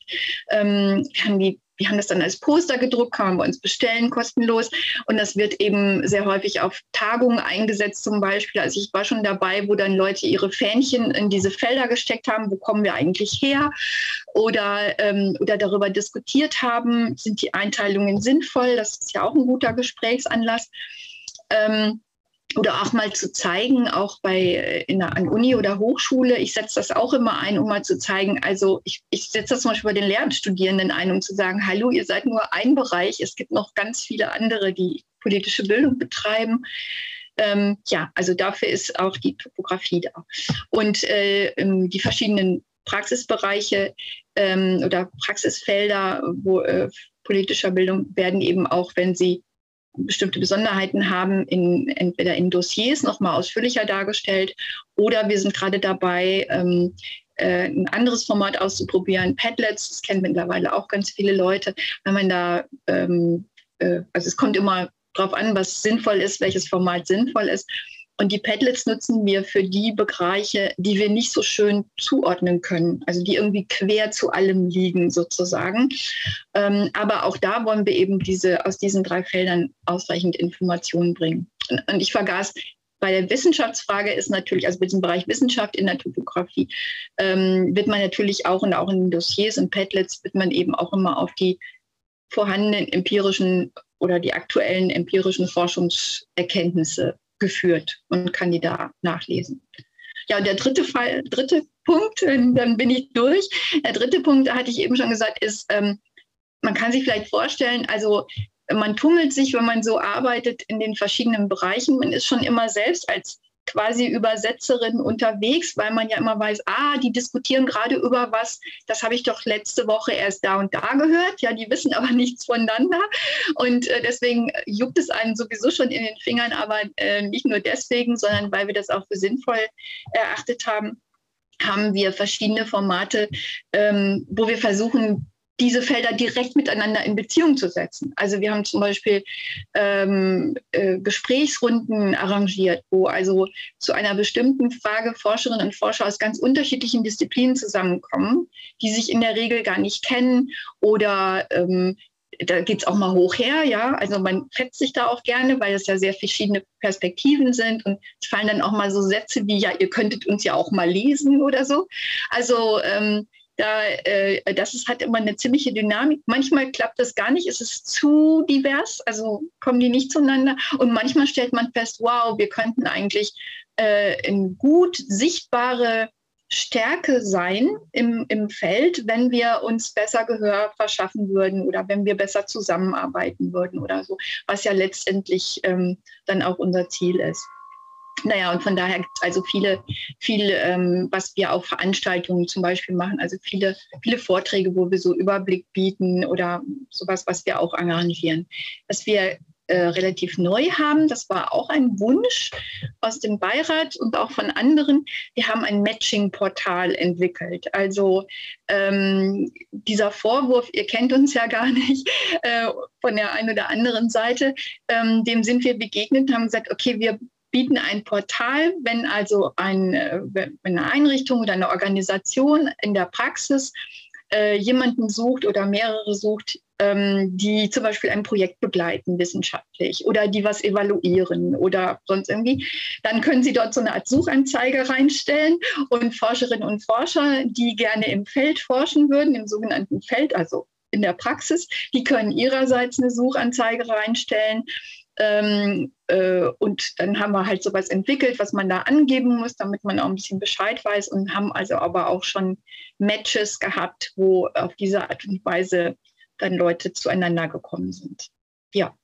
Ähm, wir haben die wir haben das dann als Poster gedruckt, kann man bei uns bestellen, kostenlos. Und das wird eben sehr häufig auf Tagungen eingesetzt zum Beispiel. Also ich war schon dabei, wo dann Leute ihre Fähnchen in diese Felder gesteckt haben, wo kommen wir eigentlich her? Oder, ähm, oder darüber diskutiert haben, sind die Einteilungen sinnvoll? Das ist ja auch ein guter Gesprächsanlass. Ähm, oder auch mal zu zeigen, auch bei äh, in der, an Uni oder Hochschule, ich setze das auch immer ein, um mal zu zeigen, also ich, ich setze das zum Beispiel bei den Lehramtsstudierenden ein, um zu sagen, hallo, ihr seid nur ein Bereich, es gibt noch ganz viele andere, die politische Bildung betreiben. Ähm, ja, also dafür ist auch die Topografie da. Und äh, ähm, die verschiedenen Praxisbereiche ähm, oder Praxisfelder wo, äh, politischer Bildung werden eben auch, wenn sie bestimmte Besonderheiten haben, in, entweder in Dossiers nochmal ausführlicher dargestellt. Oder wir sind gerade dabei, ähm, äh, ein anderes Format auszuprobieren, Padlets, das kennen mittlerweile auch ganz viele Leute, wenn man da, ähm, äh, also es kommt immer darauf an, was sinnvoll ist, welches Format sinnvoll ist. Und die Padlets nutzen wir für die Bereiche, die wir nicht so schön zuordnen können, also die irgendwie quer zu allem liegen sozusagen. Ähm, aber auch da wollen wir eben diese aus diesen drei Feldern ausreichend Informationen bringen. Und, und ich vergaß, bei der Wissenschaftsfrage ist natürlich, also bei diesem Bereich Wissenschaft in der Topografie, ähm, wird man natürlich auch und auch in den Dossiers und Padlets wird man eben auch immer auf die vorhandenen empirischen oder die aktuellen empirischen Forschungserkenntnisse geführt und kann die da nachlesen. Ja, und der dritte Fall, dritte Punkt, dann bin ich durch. Der dritte Punkt, hatte ich eben schon gesagt, ist, ähm, man kann sich vielleicht vorstellen, also man tummelt sich, wenn man so arbeitet in den verschiedenen Bereichen. Man ist schon immer selbst als quasi Übersetzerin unterwegs, weil man ja immer weiß, ah, die diskutieren gerade über was, das habe ich doch letzte Woche erst da und da gehört. Ja, die wissen aber nichts voneinander. Und äh, deswegen juckt es einen sowieso schon in den Fingern, aber äh, nicht nur deswegen, sondern weil wir das auch für sinnvoll erachtet haben haben wir verschiedene Formate, ähm, wo wir versuchen, diese Felder direkt miteinander in Beziehung zu setzen. Also wir haben zum Beispiel ähm, äh, Gesprächsrunden arrangiert, wo also zu einer bestimmten Frage Forscherinnen und Forscher aus ganz unterschiedlichen Disziplinen zusammenkommen, die sich in der Regel gar nicht kennen oder ähm, da geht es auch mal hoch her, ja. Also man fetzt sich da auch gerne, weil es ja sehr verschiedene Perspektiven sind und es fallen dann auch mal so Sätze wie, ja, ihr könntet uns ja auch mal lesen oder so. Also ähm, da, äh, das ist, hat immer eine ziemliche Dynamik. Manchmal klappt das gar nicht, es ist zu divers, also kommen die nicht zueinander. Und manchmal stellt man fest, wow, wir könnten eigentlich äh, in gut sichtbare Stärke sein im, im Feld, wenn wir uns besser Gehör verschaffen würden oder wenn wir besser zusammenarbeiten würden oder so, was ja letztendlich ähm, dann auch unser Ziel ist. Naja, und von daher gibt es also viele, viele ähm, was wir auf Veranstaltungen zum Beispiel machen, also viele, viele Vorträge, wo wir so Überblick bieten oder sowas, was wir auch arrangieren. Was wir äh, relativ neu haben, das war auch ein Wunsch aus dem Beirat und auch von anderen. Wir haben ein Matching-Portal entwickelt. Also ähm, dieser Vorwurf, ihr kennt uns ja gar nicht äh, von der einen oder anderen Seite, ähm, dem sind wir begegnet, haben gesagt, okay, wir bieten ein Portal, wenn also ein, äh, eine Einrichtung oder eine Organisation in der Praxis äh, jemanden sucht oder mehrere sucht, ähm, die zum Beispiel ein Projekt begleiten wissenschaftlich oder die was evaluieren oder sonst irgendwie, dann können Sie dort so eine Art Suchanzeige reinstellen und Forscherinnen und Forscher, die gerne im Feld forschen würden, im sogenannten Feld, also in der Praxis, die können ihrerseits eine Suchanzeige reinstellen. Ähm, äh, und dann haben wir halt sowas entwickelt, was man da angeben muss, damit man auch ein bisschen Bescheid weiß und haben also aber auch schon Matches gehabt, wo auf diese Art und Weise dann Leute zueinander gekommen sind. Ja.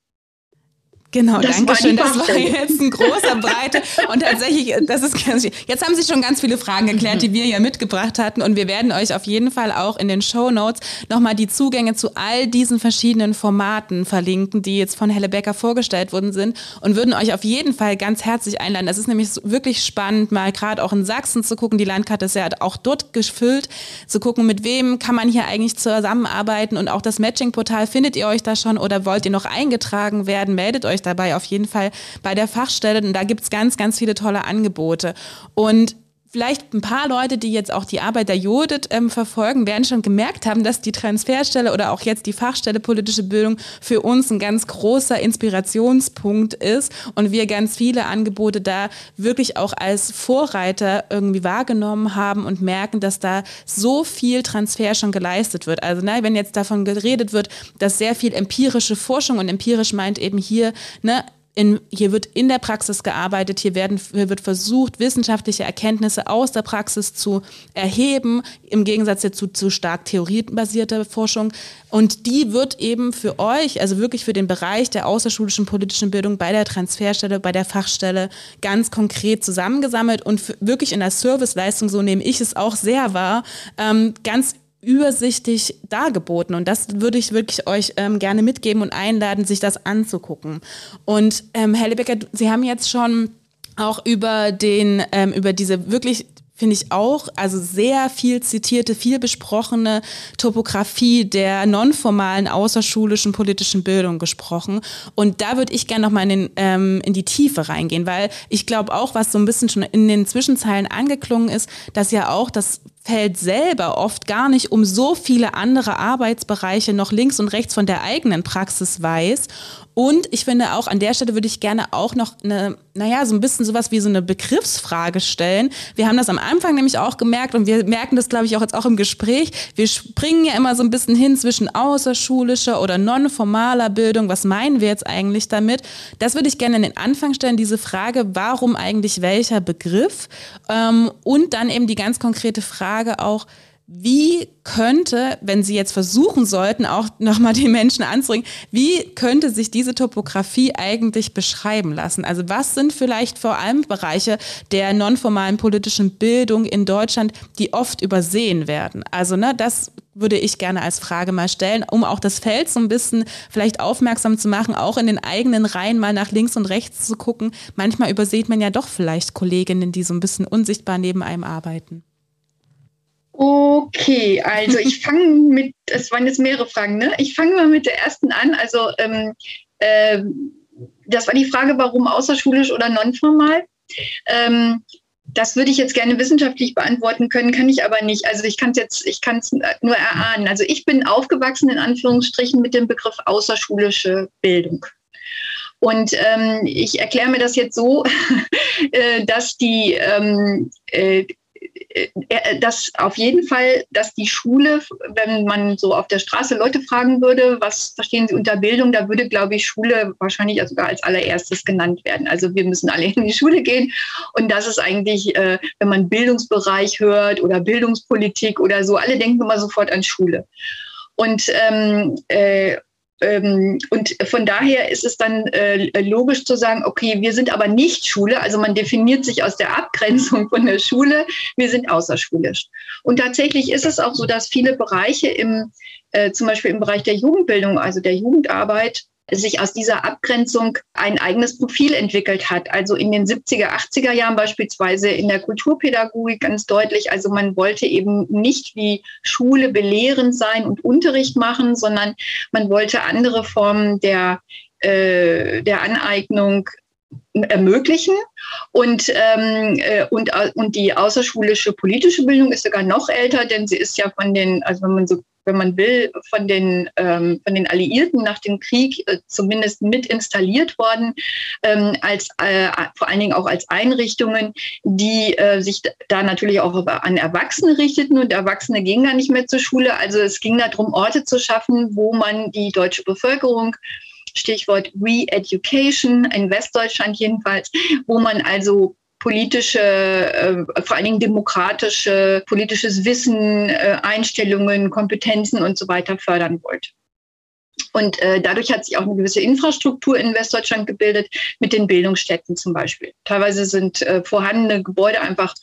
Genau, das danke schön. Das war jetzt ein großer Breite. Und tatsächlich, das ist ganz Jetzt haben Sie schon ganz viele Fragen geklärt, die wir hier mitgebracht hatten. Und wir werden euch auf jeden Fall auch in den Show Notes nochmal die Zugänge zu all diesen verschiedenen Formaten verlinken, die jetzt von Helle Becker vorgestellt worden sind. Und würden euch auf jeden Fall ganz herzlich einladen. Das ist nämlich wirklich spannend, mal gerade auch in Sachsen zu gucken. Die Landkarte ist ja auch dort gefüllt, zu gucken, mit wem kann man hier eigentlich zusammenarbeiten. Und auch das Matching-Portal, findet ihr euch da schon oder wollt ihr noch eingetragen werden? Meldet euch dabei auf jeden Fall bei der Fachstelle. Und da gibt es ganz, ganz viele tolle Angebote. Und vielleicht ein paar Leute, die jetzt auch die Arbeit der Judith ähm, verfolgen, werden schon gemerkt haben, dass die Transferstelle oder auch jetzt die Fachstelle politische Bildung für uns ein ganz großer Inspirationspunkt ist und wir ganz viele Angebote da wirklich auch als Vorreiter irgendwie wahrgenommen haben und merken, dass da so viel Transfer schon geleistet wird. Also ne, wenn jetzt davon geredet wird, dass sehr viel empirische Forschung und empirisch meint eben hier ne, in, hier wird in der Praxis gearbeitet, hier, werden, hier wird versucht, wissenschaftliche Erkenntnisse aus der Praxis zu erheben, im Gegensatz dazu zu stark theoriebasierter Forschung. Und die wird eben für euch, also wirklich für den Bereich der außerschulischen politischen Bildung bei der Transferstelle, bei der Fachstelle ganz konkret zusammengesammelt und wirklich in der Serviceleistung, so nehme ich es auch sehr wahr, ähm, ganz übersichtlich dargeboten. Und das würde ich wirklich euch ähm, gerne mitgeben und einladen, sich das anzugucken. Und ähm, Herr Lebecker, Sie haben jetzt schon auch über den, ähm, über diese wirklich finde ich auch, also sehr viel zitierte, viel besprochene Topografie der nonformalen außerschulischen politischen Bildung gesprochen. Und da würde ich gerne nochmal in, ähm, in die Tiefe reingehen, weil ich glaube auch, was so ein bisschen schon in den Zwischenzeilen angeklungen ist, dass ja auch das Feld selber oft gar nicht um so viele andere Arbeitsbereiche noch links und rechts von der eigenen Praxis weiß. Und ich finde auch an der Stelle würde ich gerne auch noch eine, naja, so ein bisschen sowas wie so eine Begriffsfrage stellen. Wir haben das am Anfang nämlich auch gemerkt und wir merken das, glaube ich, auch jetzt auch im Gespräch. Wir springen ja immer so ein bisschen hin zwischen außerschulischer oder nonformaler Bildung. Was meinen wir jetzt eigentlich damit? Das würde ich gerne in den Anfang stellen, diese Frage, warum eigentlich welcher Begriff? Ähm, und dann eben die ganz konkrete Frage auch, wie könnte, wenn Sie jetzt versuchen sollten, auch nochmal die Menschen anzubringen, wie könnte sich diese Topografie eigentlich beschreiben lassen? Also was sind vielleicht vor allem Bereiche der nonformalen politischen Bildung in Deutschland, die oft übersehen werden? Also ne, das würde ich gerne als Frage mal stellen, um auch das Feld so ein bisschen vielleicht aufmerksam zu machen, auch in den eigenen Reihen mal nach links und rechts zu gucken. Manchmal übersieht man ja doch vielleicht Kolleginnen, die so ein bisschen unsichtbar neben einem arbeiten. Okay, also ich fange mit, es waren jetzt mehrere Fragen, ne? Ich fange mal mit der ersten an. Also ähm, äh, das war die Frage, warum außerschulisch oder nonformal. Ähm, das würde ich jetzt gerne wissenschaftlich beantworten können, kann ich aber nicht. Also ich kann es jetzt, ich kann es nur erahnen. Also ich bin aufgewachsen in Anführungsstrichen mit dem Begriff außerschulische Bildung. Und ähm, ich erkläre mir das jetzt so, äh, dass die ähm, äh, dass auf jeden Fall, dass die Schule, wenn man so auf der Straße Leute fragen würde, was verstehen sie unter Bildung, da würde, glaube ich, Schule wahrscheinlich sogar als allererstes genannt werden. Also wir müssen alle in die Schule gehen. Und das ist eigentlich, äh, wenn man Bildungsbereich hört oder Bildungspolitik oder so, alle denken immer sofort an Schule. Und ähm, äh, und von daher ist es dann äh, logisch zu sagen, okay, wir sind aber nicht Schule, also man definiert sich aus der Abgrenzung von der Schule, wir sind außerschulisch. Und tatsächlich ist es auch so, dass viele Bereiche im, äh, zum Beispiel im Bereich der Jugendbildung, also der Jugendarbeit, sich aus dieser Abgrenzung ein eigenes Profil entwickelt hat. Also in den 70er, 80er Jahren beispielsweise in der Kulturpädagogik ganz deutlich. Also man wollte eben nicht wie Schule belehrend sein und Unterricht machen, sondern man wollte andere Formen der, äh, der Aneignung ermöglichen. Und, ähm, äh, und, und die außerschulische politische Bildung ist sogar noch älter, denn sie ist ja von den, also wenn man so wenn man will, von den, ähm, von den Alliierten nach dem Krieg äh, zumindest mit installiert worden, ähm, als, äh, vor allen Dingen auch als Einrichtungen, die äh, sich da natürlich auch an Erwachsene richteten und Erwachsene gingen gar nicht mehr zur Schule. Also es ging darum, Orte zu schaffen, wo man die deutsche Bevölkerung Stichwort Re-Education in Westdeutschland jedenfalls, wo man also politische, äh, vor allen Dingen demokratische, politisches Wissen, äh, Einstellungen, Kompetenzen und so weiter fördern wollte. Und äh, dadurch hat sich auch eine gewisse Infrastruktur in Westdeutschland gebildet, mit den Bildungsstätten zum Beispiel. Teilweise sind äh, vorhandene Gebäude einfach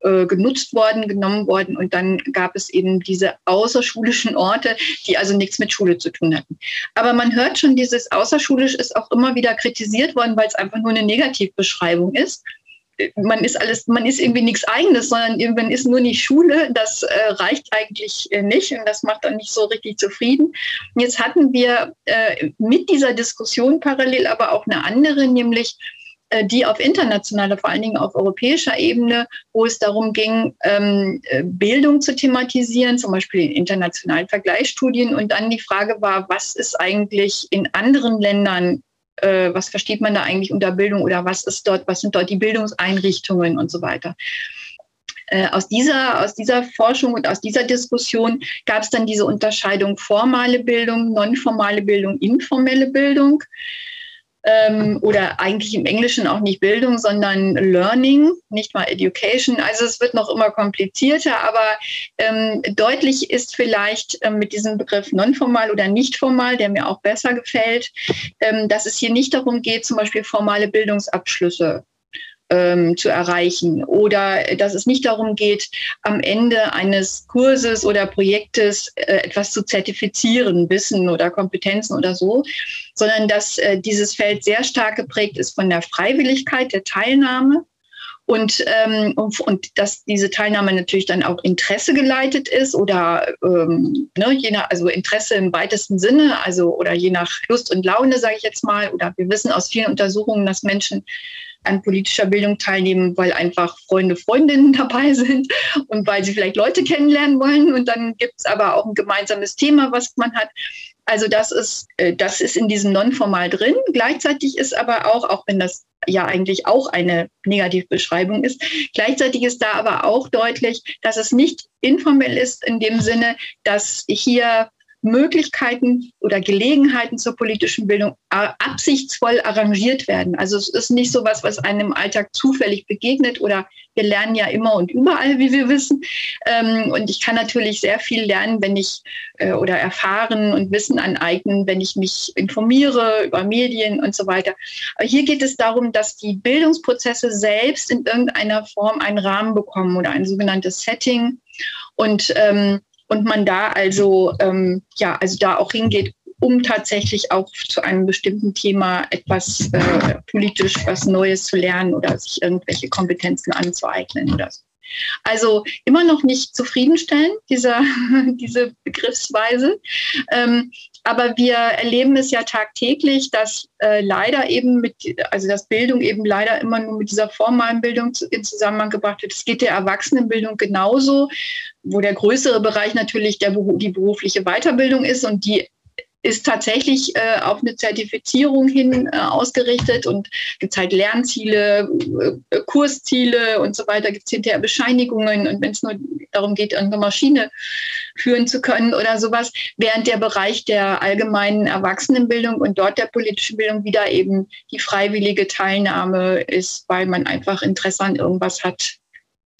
äh, genutzt worden, genommen worden und dann gab es eben diese außerschulischen Orte, die also nichts mit Schule zu tun hatten. Aber man hört schon, dieses außerschulisch ist auch immer wieder kritisiert worden, weil es einfach nur eine Negativbeschreibung ist man ist alles, man ist irgendwie nichts Eigenes, sondern irgendwann ist nur nicht Schule. Das äh, reicht eigentlich äh, nicht und das macht dann nicht so richtig zufrieden. Jetzt hatten wir äh, mit dieser Diskussion parallel aber auch eine andere, nämlich äh, die auf internationaler, vor allen Dingen auf europäischer Ebene, wo es darum ging, ähm, äh, Bildung zu thematisieren, zum Beispiel in internationalen Vergleichsstudien. Und dann die Frage war, was ist eigentlich in anderen Ländern äh, was versteht man da eigentlich unter Bildung oder was ist dort, was sind dort die Bildungseinrichtungen und so weiter. Äh, aus, dieser, aus dieser Forschung und aus dieser Diskussion gab es dann diese Unterscheidung formale Bildung, nonformale Bildung, informelle Bildung ähm, oder eigentlich im Englischen auch nicht Bildung, sondern Learning, nicht mal Education. Also es wird noch immer komplizierter, aber ähm, deutlich ist vielleicht ähm, mit diesem Begriff nonformal oder nicht formal, der mir auch besser gefällt, ähm, dass es hier nicht darum geht, zum Beispiel formale Bildungsabschlüsse ähm, zu erreichen oder dass es nicht darum geht, am Ende eines Kurses oder Projektes äh, etwas zu zertifizieren, Wissen oder Kompetenzen oder so, sondern dass äh, dieses Feld sehr stark geprägt ist von der Freiwilligkeit der Teilnahme und, ähm, und, und, dass diese Teilnahme natürlich dann auch Interesse geleitet ist oder ähm, ne, je nach, also Interesse im weitesten Sinne, also oder je nach Lust und Laune, sage ich jetzt mal. Oder wir wissen aus vielen Untersuchungen, dass Menschen an politischer Bildung teilnehmen, weil einfach Freunde, Freundinnen dabei sind und weil sie vielleicht Leute kennenlernen wollen. Und dann gibt es aber auch ein gemeinsames Thema, was man hat. Also das ist, äh, das ist in diesem Nonformal drin. Gleichzeitig ist aber auch, auch wenn das ja eigentlich auch eine Negativbeschreibung ist, gleichzeitig ist da aber auch deutlich, dass es nicht informell ist in dem Sinne, dass hier Möglichkeiten oder Gelegenheiten zur politischen Bildung absichtsvoll arrangiert werden. Also es ist nicht so was, was einem im Alltag zufällig begegnet oder wir lernen ja immer und überall, wie wir wissen. Ähm, und ich kann natürlich sehr viel lernen, wenn ich äh, oder erfahren und Wissen aneignen, wenn ich mich informiere über Medien und so weiter. Aber hier geht es darum, dass die Bildungsprozesse selbst in irgendeiner Form einen Rahmen bekommen oder ein sogenanntes Setting. Und ähm, und man da also ähm, ja also da auch hingeht, um tatsächlich auch zu einem bestimmten Thema etwas äh, politisch was Neues zu lernen oder sich irgendwelche Kompetenzen anzueignen oder so. Also immer noch nicht zufriedenstellend, dieser, diese Begriffsweise. Ähm, aber wir erleben es ja tagtäglich, dass äh, leider eben mit, also dass Bildung eben leider immer nur mit dieser formalen Bildung in Zusammenhang gebracht wird. Es geht der Erwachsenenbildung genauso, wo der größere Bereich natürlich der, die berufliche Weiterbildung ist und die ist tatsächlich äh, auf eine Zertifizierung hin äh, ausgerichtet und gibt halt Lernziele, äh, Kursziele und so weiter, gibt es hinterher Bescheinigungen und wenn es nur darum geht, irgendeine Maschine führen zu können oder sowas, während der Bereich der allgemeinen Erwachsenenbildung und dort der politischen Bildung wieder eben die freiwillige Teilnahme ist, weil man einfach Interesse an irgendwas hat,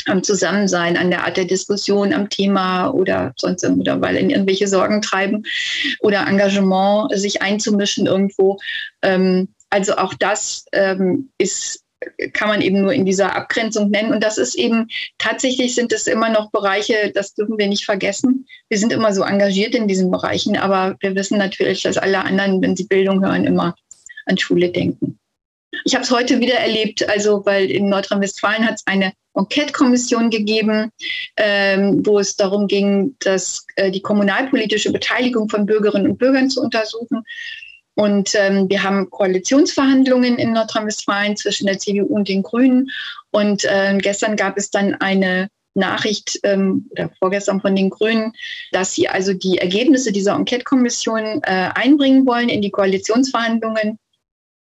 am Zusammensein, an der Art der Diskussion, am Thema oder sonst oder weil in irgendwelche Sorgen treiben oder Engagement sich einzumischen irgendwo. Ähm, also auch das ähm, ist kann man eben nur in dieser Abgrenzung nennen. Und das ist eben, tatsächlich sind es immer noch Bereiche, das dürfen wir nicht vergessen. Wir sind immer so engagiert in diesen Bereichen, aber wir wissen natürlich, dass alle anderen, wenn sie Bildung hören, immer an Schule denken. Ich habe es heute wieder erlebt, also weil in Nordrhein-Westfalen hat es eine Enquete-Kommission gegeben, ähm, wo es darum ging, dass äh, die kommunalpolitische Beteiligung von Bürgerinnen und Bürgern zu untersuchen. Und ähm, wir haben Koalitionsverhandlungen in Nordrhein-Westfalen zwischen der CDU und den Grünen. Und äh, gestern gab es dann eine Nachricht ähm, oder vorgestern von den Grünen, dass sie also die Ergebnisse dieser Enquete-Kommission äh, einbringen wollen in die Koalitionsverhandlungen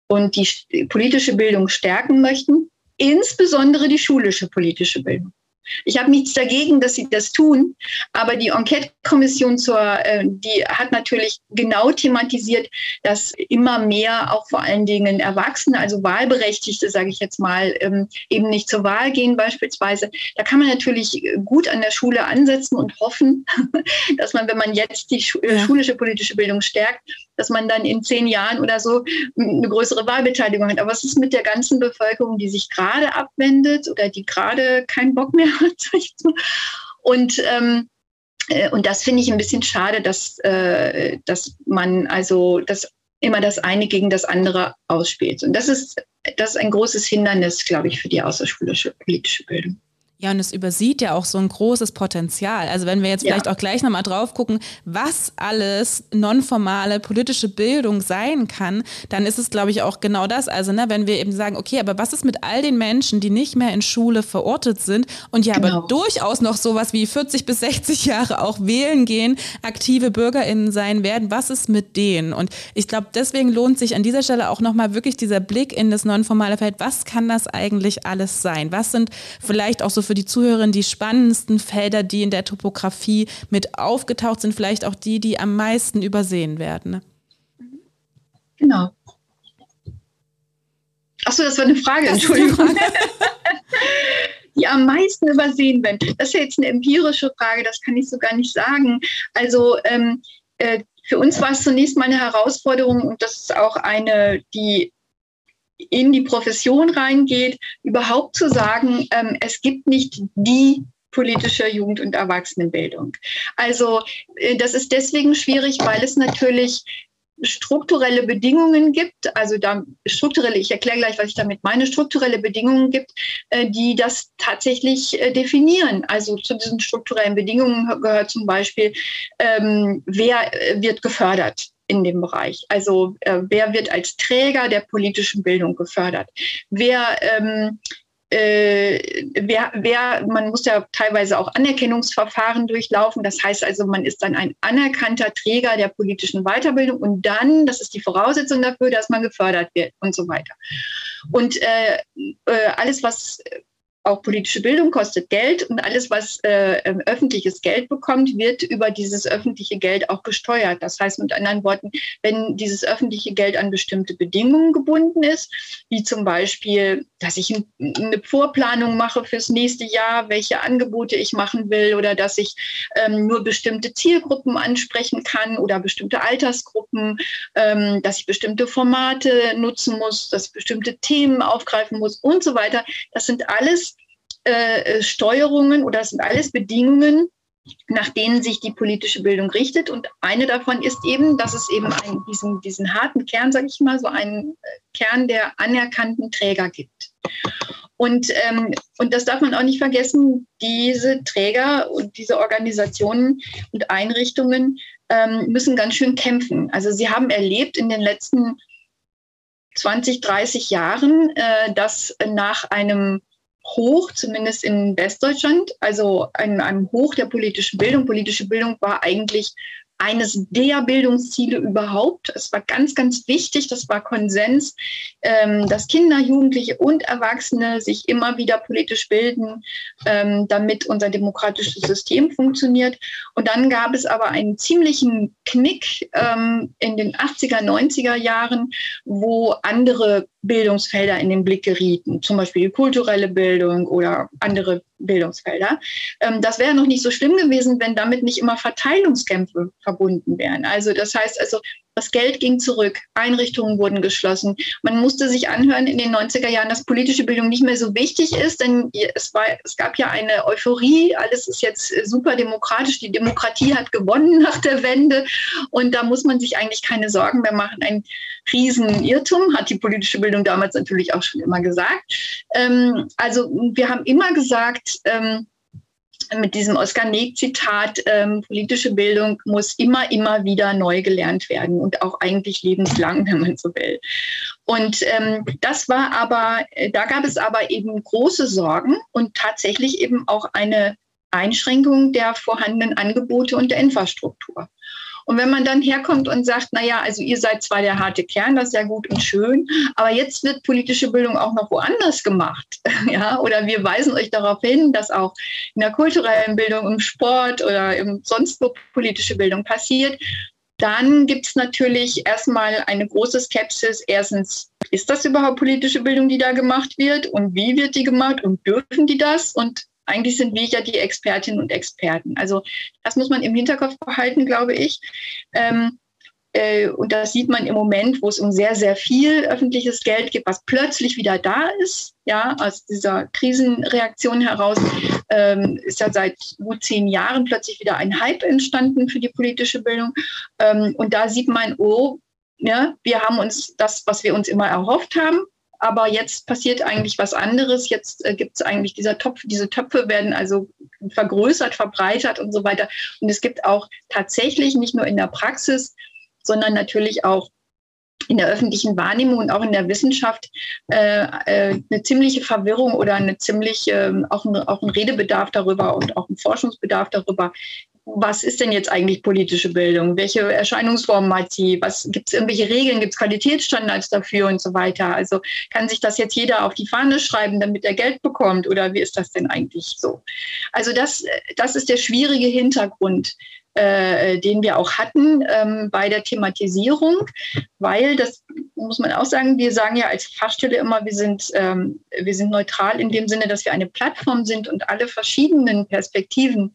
und die politische Bildung stärken möchten, insbesondere die schulische politische Bildung. Ich habe nichts dagegen, dass sie das tun, aber die Enquete-Kommission zur, äh, die hat natürlich genau thematisiert, dass immer mehr auch vor allen Dingen Erwachsene, also Wahlberechtigte, sage ich jetzt mal, ähm, eben nicht zur Wahl gehen beispielsweise. Da kann man natürlich gut an der Schule ansetzen und hoffen, dass man, wenn man jetzt die äh, schulische politische Bildung stärkt, dass man dann in zehn Jahren oder so eine größere Wahlbeteiligung hat. Aber was ist mit der ganzen Bevölkerung, die sich gerade abwendet oder die gerade keinen Bock mehr hat? Und ähm, äh, und das finde ich ein bisschen schade, dass, äh, dass man also das immer das eine gegen das andere ausspielt. Und das ist, das ist ein großes Hindernis, glaube ich, für die außerschulische politische Bildung. Ja, und es übersieht ja auch so ein großes Potenzial. Also wenn wir jetzt ja. vielleicht auch gleich nochmal drauf gucken, was alles nonformale politische Bildung sein kann, dann ist es, glaube ich, auch genau das. Also ne, wenn wir eben sagen, okay, aber was ist mit all den Menschen, die nicht mehr in Schule verortet sind und ja genau. aber durchaus noch sowas wie 40 bis 60 Jahre auch wählen gehen, aktive BürgerInnen sein werden, was ist mit denen? Und ich glaube, deswegen lohnt sich an dieser Stelle auch nochmal wirklich dieser Blick in das nonformale Feld. Was kann das eigentlich alles sein? Was sind vielleicht auch so für die Zuhörerin die spannendsten Felder, die in der Topografie mit aufgetaucht sind, vielleicht auch die, die am meisten übersehen werden. Ne? Genau. Achso, das war eine Frage, Entschuldigung. Eine Frage. die am meisten übersehen werden. Das ist ja jetzt eine empirische Frage, das kann ich so gar nicht sagen. Also ähm, äh, für uns war es zunächst mal eine Herausforderung und das ist auch eine, die in die Profession reingeht, überhaupt zu sagen, ähm, es gibt nicht die politische Jugend- und Erwachsenenbildung. Also äh, das ist deswegen schwierig, weil es natürlich strukturelle Bedingungen gibt, also da strukturelle, ich erkläre gleich, was ich damit meine, strukturelle Bedingungen gibt, äh, die das tatsächlich äh, definieren. Also zu diesen strukturellen Bedingungen gehört zum Beispiel, ähm, wer äh, wird gefördert in dem Bereich. Also äh, wer wird als Träger der politischen Bildung gefördert? Wer ähm, äh, wer, wer, man muss ja teilweise auch Anerkennungsverfahren durchlaufen. Das heißt also, man ist dann ein anerkannter Träger der politischen Weiterbildung und dann, das ist die Voraussetzung dafür, dass man gefördert wird und so weiter. Und äh, äh alles, was auch politische Bildung kostet Geld und alles, was äh, ähm, öffentliches Geld bekommt, wird über dieses öffentliche Geld auch gesteuert. Das heißt mit anderen Worten, wenn dieses öffentliche Geld an bestimmte Bedingungen gebunden ist, wie zum Beispiel, dass ich eine Vorplanung mache fürs nächste Jahr, welche Angebote ich machen will oder dass ich ähm, nur bestimmte Zielgruppen ansprechen kann oder bestimmte Altersgruppen, ähm, dass ich bestimmte Formate nutzen muss, dass ich bestimmte Themen aufgreifen muss und so weiter. Das sind alles äh, Steuerungen oder das sind alles Bedingungen, nach denen sich die politische Bildung richtet. Und eine davon ist eben, dass es eben einen, diesen, diesen harten Kern, sage ich mal, so einen äh, Kern der anerkannten Träger gibt. Und, ähm, und das darf man auch nicht vergessen, diese Träger und diese Organisationen und Einrichtungen ähm, müssen ganz schön kämpfen. Also sie haben erlebt in den letzten 20, 30 Jahren, äh, dass nach einem Hoch, zumindest in Westdeutschland, also einem, einem Hoch der politischen Bildung. Politische Bildung war eigentlich eines der Bildungsziele überhaupt. Es war ganz, ganz wichtig, das war Konsens, ähm, dass Kinder, Jugendliche und Erwachsene sich immer wieder politisch bilden, ähm, damit unser demokratisches System funktioniert. Und dann gab es aber einen ziemlichen Knick ähm, in den 80er, 90er Jahren, wo andere Bildungsfelder in den Blick gerieten, zum Beispiel die kulturelle Bildung oder andere Bildungsfelder. Ähm, das wäre noch nicht so schlimm gewesen, wenn damit nicht immer Verteilungskämpfe verbunden wären. Also das heißt also, das Geld ging zurück, Einrichtungen wurden geschlossen. Man musste sich anhören in den 90er Jahren, dass politische Bildung nicht mehr so wichtig ist, denn es, war, es gab ja eine Euphorie, alles ist jetzt super demokratisch, die Demokratie hat gewonnen nach der Wende und da muss man sich eigentlich keine Sorgen mehr machen. Ein Riesenirrtum, hat die politische Bildung damals natürlich auch schon immer gesagt. Ähm, also wir haben immer gesagt, ähm, mit diesem Oskar Neg-Zitat, ähm, politische Bildung muss immer, immer wieder neu gelernt werden und auch eigentlich lebenslang, wenn man so will. Und ähm, das war aber, da gab es aber eben große Sorgen und tatsächlich eben auch eine Einschränkung der vorhandenen Angebote und der Infrastruktur. Und wenn man dann herkommt und sagt, na ja, also ihr seid zwar der harte Kern, das ist ja gut und schön, aber jetzt wird politische Bildung auch noch woanders gemacht, ja, oder wir weisen euch darauf hin, dass auch in der kulturellen Bildung, im Sport oder im sonst wo politische Bildung passiert, dann gibt es natürlich erstmal eine große Skepsis. Erstens, ist das überhaupt politische Bildung, die da gemacht wird? Und wie wird die gemacht? Und dürfen die das? Und eigentlich sind wir ja die Expertinnen und Experten. Also das muss man im Hinterkopf behalten, glaube ich. Ähm, äh, und das sieht man im Moment, wo es um sehr, sehr viel öffentliches Geld geht, was plötzlich wieder da ist. Ja, aus dieser Krisenreaktion heraus ähm, ist ja seit gut zehn Jahren plötzlich wieder ein Hype entstanden für die politische Bildung. Ähm, und da sieht man, oh, ja, wir haben uns das, was wir uns immer erhofft haben, aber jetzt passiert eigentlich was anderes. Jetzt äh, gibt es eigentlich dieser Topf, diese Töpfe werden also vergrößert, verbreitert und so weiter. Und es gibt auch tatsächlich nicht nur in der Praxis, sondern natürlich auch in der öffentlichen Wahrnehmung und auch in der Wissenschaft äh, äh, eine ziemliche Verwirrung oder eine ziemlich äh, auch, ein, auch ein Redebedarf darüber und auch ein Forschungsbedarf darüber, was ist denn jetzt eigentlich politische Bildung? Welche Erscheinungsformen hat sie? Was gibt es irgendwelche Regeln? Gibt es Qualitätsstandards dafür und so weiter? Also kann sich das jetzt jeder auf die Fahne schreiben, damit er Geld bekommt? Oder wie ist das denn eigentlich so? Also das, das ist der schwierige Hintergrund, äh, den wir auch hatten ähm, bei der Thematisierung, weil das muss man auch sagen, wir sagen ja als Fachstelle immer, wir sind, ähm, wir sind neutral in dem Sinne, dass wir eine Plattform sind und alle verschiedenen Perspektiven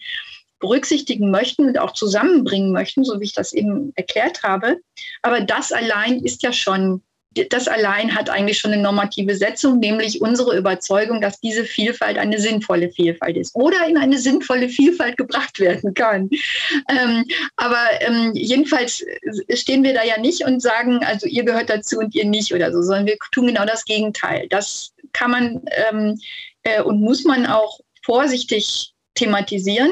berücksichtigen möchten und auch zusammenbringen möchten, so wie ich das eben erklärt habe. Aber das allein ist ja schon, das allein hat eigentlich schon eine normative Setzung, nämlich unsere Überzeugung, dass diese Vielfalt eine sinnvolle Vielfalt ist oder in eine sinnvolle Vielfalt gebracht werden kann. Ähm, aber ähm, jedenfalls stehen wir da ja nicht und sagen, also ihr gehört dazu und ihr nicht oder so, sondern wir tun genau das Gegenteil. Das kann man ähm, äh, und muss man auch vorsichtig thematisieren,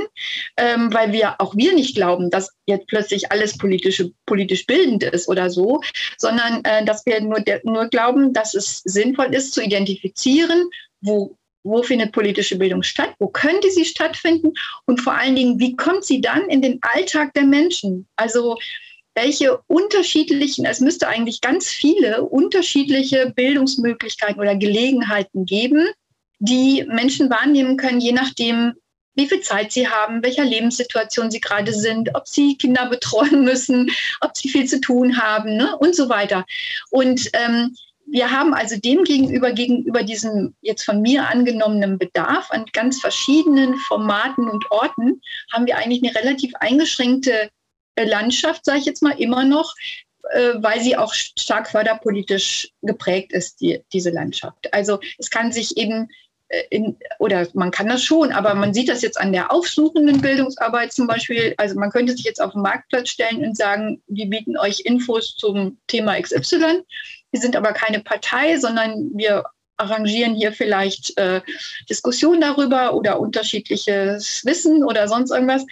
ähm, weil wir auch wir nicht glauben, dass jetzt plötzlich alles politische, politisch bildend ist oder so, sondern äh, dass wir nur, nur glauben, dass es sinnvoll ist zu identifizieren, wo wo findet politische Bildung statt? Wo könnte sie stattfinden? Und vor allen Dingen, wie kommt sie dann in den Alltag der Menschen? Also welche unterschiedlichen, es müsste eigentlich ganz viele unterschiedliche Bildungsmöglichkeiten oder Gelegenheiten geben, die Menschen wahrnehmen können, je nachdem, wie viel Zeit sie haben, welcher Lebenssituation sie gerade sind, ob sie Kinder betreuen müssen, ob sie viel zu tun haben ne? und so weiter. Und ähm, wir haben also dem gegenüber, gegenüber diesem jetzt von mir angenommenen Bedarf an ganz verschiedenen Formaten und Orten, haben wir eigentlich eine relativ eingeschränkte äh, Landschaft, sage ich jetzt mal immer noch, äh, weil sie auch stark förderpolitisch geprägt ist, die, diese Landschaft. Also es kann sich eben in, oder man kann das schon, aber man sieht das jetzt an der aufsuchenden Bildungsarbeit zum Beispiel. Also man könnte sich jetzt auf den Marktplatz stellen und sagen, wir bieten euch Infos zum Thema XY. Wir sind aber keine Partei, sondern wir arrangieren hier vielleicht äh, Diskussionen darüber oder unterschiedliches Wissen oder sonst irgendwas.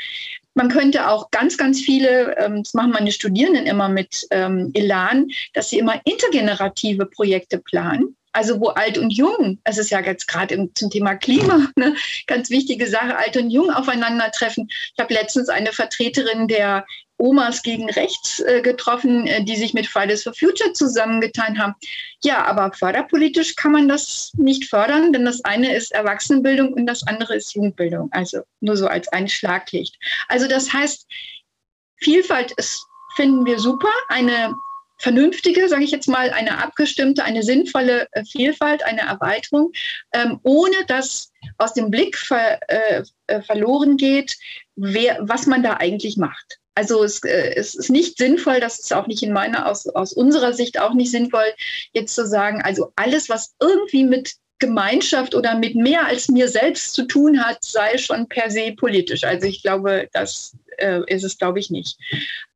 Man könnte auch ganz, ganz viele, ähm, das machen meine Studierenden immer mit ähm, Elan, dass sie immer intergenerative Projekte planen. Also wo alt und jung, es ist ja jetzt gerade zum Thema Klima eine ganz wichtige Sache, alt und jung aufeinandertreffen. Ich habe letztens eine Vertreterin der Omas gegen Rechts äh, getroffen, äh, die sich mit Fridays for Future zusammengetan haben. Ja, aber förderpolitisch kann man das nicht fördern, denn das eine ist Erwachsenenbildung und das andere ist Jugendbildung. Also nur so als ein Schlaglicht. Also das heißt, Vielfalt ist, finden wir super. Eine vernünftige, sage ich jetzt mal, eine abgestimmte, eine sinnvolle äh, Vielfalt, eine Erweiterung, ähm, ohne dass aus dem Blick ver, äh, äh, verloren geht, wer, was man da eigentlich macht. Also es, äh, es, ist nicht sinnvoll, das ist auch nicht in meiner, aus, aus unserer Sicht auch nicht sinnvoll, jetzt zu sagen, also alles, was irgendwie mit Gemeinschaft oder mit mehr als mir selbst zu tun hat, sei schon per se politisch. Also ich glaube, das äh, ist es, glaube ich, nicht.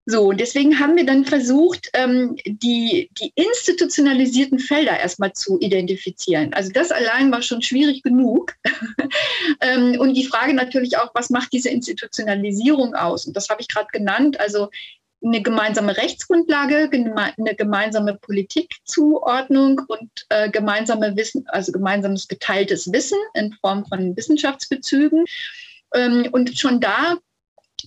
So, und deswegen haben wir dann versucht, ähm, die, die institutionalisierten Felder erstmal zu identifizieren. Also das allein war schon schwierig genug. ähm, und die Frage natürlich auch, was macht diese Institutionalisierung aus? Und das habe ich gerade genannt. Also eine gemeinsame Rechtsgrundlage, eine gemeinsame Politikzuordnung und äh, gemeinsame Wissen, also gemeinsames geteiltes Wissen in Form von Wissenschaftsbezügen. Ähm, und schon da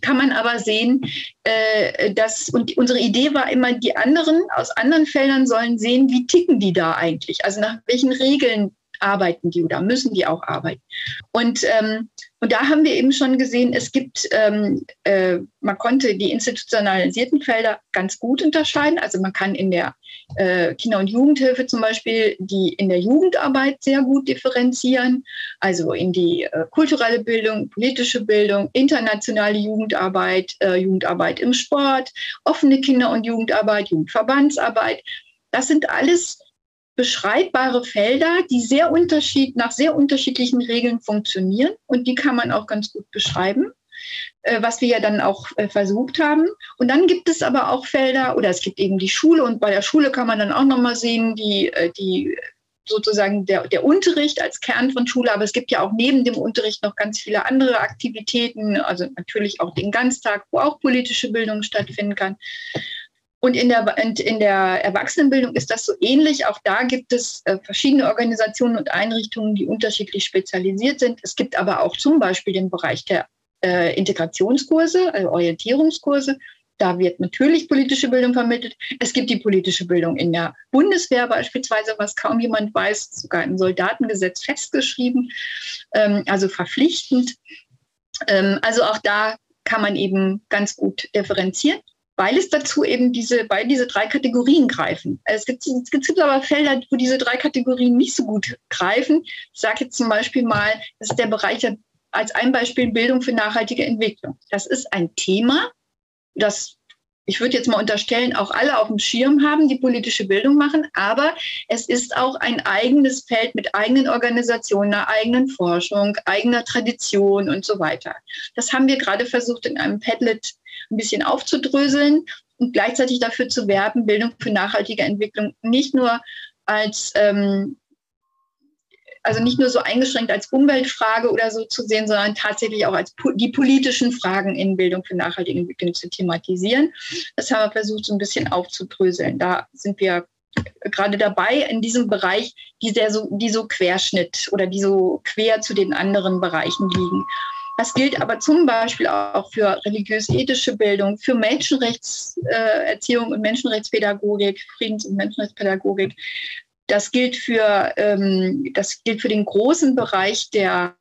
kann man aber sehen, äh, dass, und unsere Idee war immer, die anderen aus anderen Feldern sollen sehen, wie ticken die da eigentlich? Also nach welchen Regeln arbeiten die oder müssen die auch arbeiten? Und ähm, und da haben wir eben schon gesehen, es gibt, ähm, äh, man konnte die institutionalisierten Felder ganz gut unterscheiden. Also man kann in der äh, Kinder- und Jugendhilfe zum Beispiel die in der Jugendarbeit sehr gut differenzieren. Also in die äh, kulturelle Bildung, politische Bildung, internationale Jugendarbeit, äh, Jugendarbeit im Sport, offene Kinder- und Jugendarbeit, Jugendverbandsarbeit. Das sind alles beschreibbare Felder, die sehr unterschied, nach sehr unterschiedlichen Regeln funktionieren und die kann man auch ganz gut beschreiben, äh, was wir ja dann auch äh, versucht haben. Und dann gibt es aber auch Felder oder es gibt eben die Schule und bei der Schule kann man dann auch nochmal sehen, die, äh, die sozusagen der, der Unterricht als Kern von Schule, aber es gibt ja auch neben dem Unterricht noch ganz viele andere Aktivitäten, also natürlich auch den Ganztag, wo auch politische Bildung stattfinden kann. Und in der, in der Erwachsenenbildung ist das so ähnlich. Auch da gibt es äh, verschiedene Organisationen und Einrichtungen, die unterschiedlich spezialisiert sind. Es gibt aber auch zum Beispiel den Bereich der äh, Integrationskurse, also Orientierungskurse. Da wird natürlich politische Bildung vermittelt. Es gibt die politische Bildung in der Bundeswehr beispielsweise, was kaum jemand weiß, sogar im Soldatengesetz festgeschrieben, ähm, also verpflichtend. Ähm, also auch da kann man eben ganz gut differenzieren weil es dazu eben diese, weil diese drei Kategorien greifen. Es gibt, es gibt aber Felder, wo diese drei Kategorien nicht so gut greifen. Ich sage jetzt zum Beispiel mal, das ist der Bereich der, als ein Beispiel Bildung für nachhaltige Entwicklung. Das ist ein Thema, das ich würde jetzt mal unterstellen, auch alle auf dem Schirm haben, die politische Bildung machen, aber es ist auch ein eigenes Feld mit eigenen Organisationen, einer eigenen Forschung, eigener Tradition und so weiter. Das haben wir gerade versucht in einem Padlet ein bisschen aufzudröseln und gleichzeitig dafür zu werben, Bildung für nachhaltige Entwicklung nicht nur als ähm, also nicht nur so eingeschränkt als Umweltfrage oder so zu sehen, sondern tatsächlich auch als die politischen Fragen in Bildung für nachhaltige Entwicklung zu thematisieren. Das haben wir versucht, so ein bisschen aufzudröseln. Da sind wir gerade dabei in diesem Bereich, die, sehr so, die so Querschnitt oder die so quer zu den anderen Bereichen liegen. Das gilt aber zum Beispiel auch für religiös-ethische Bildung, für Menschenrechtserziehung und Menschenrechtspädagogik, Friedens- und Menschenrechtspädagogik. Das gilt für, ähm, das gilt für den großen Bereich, der,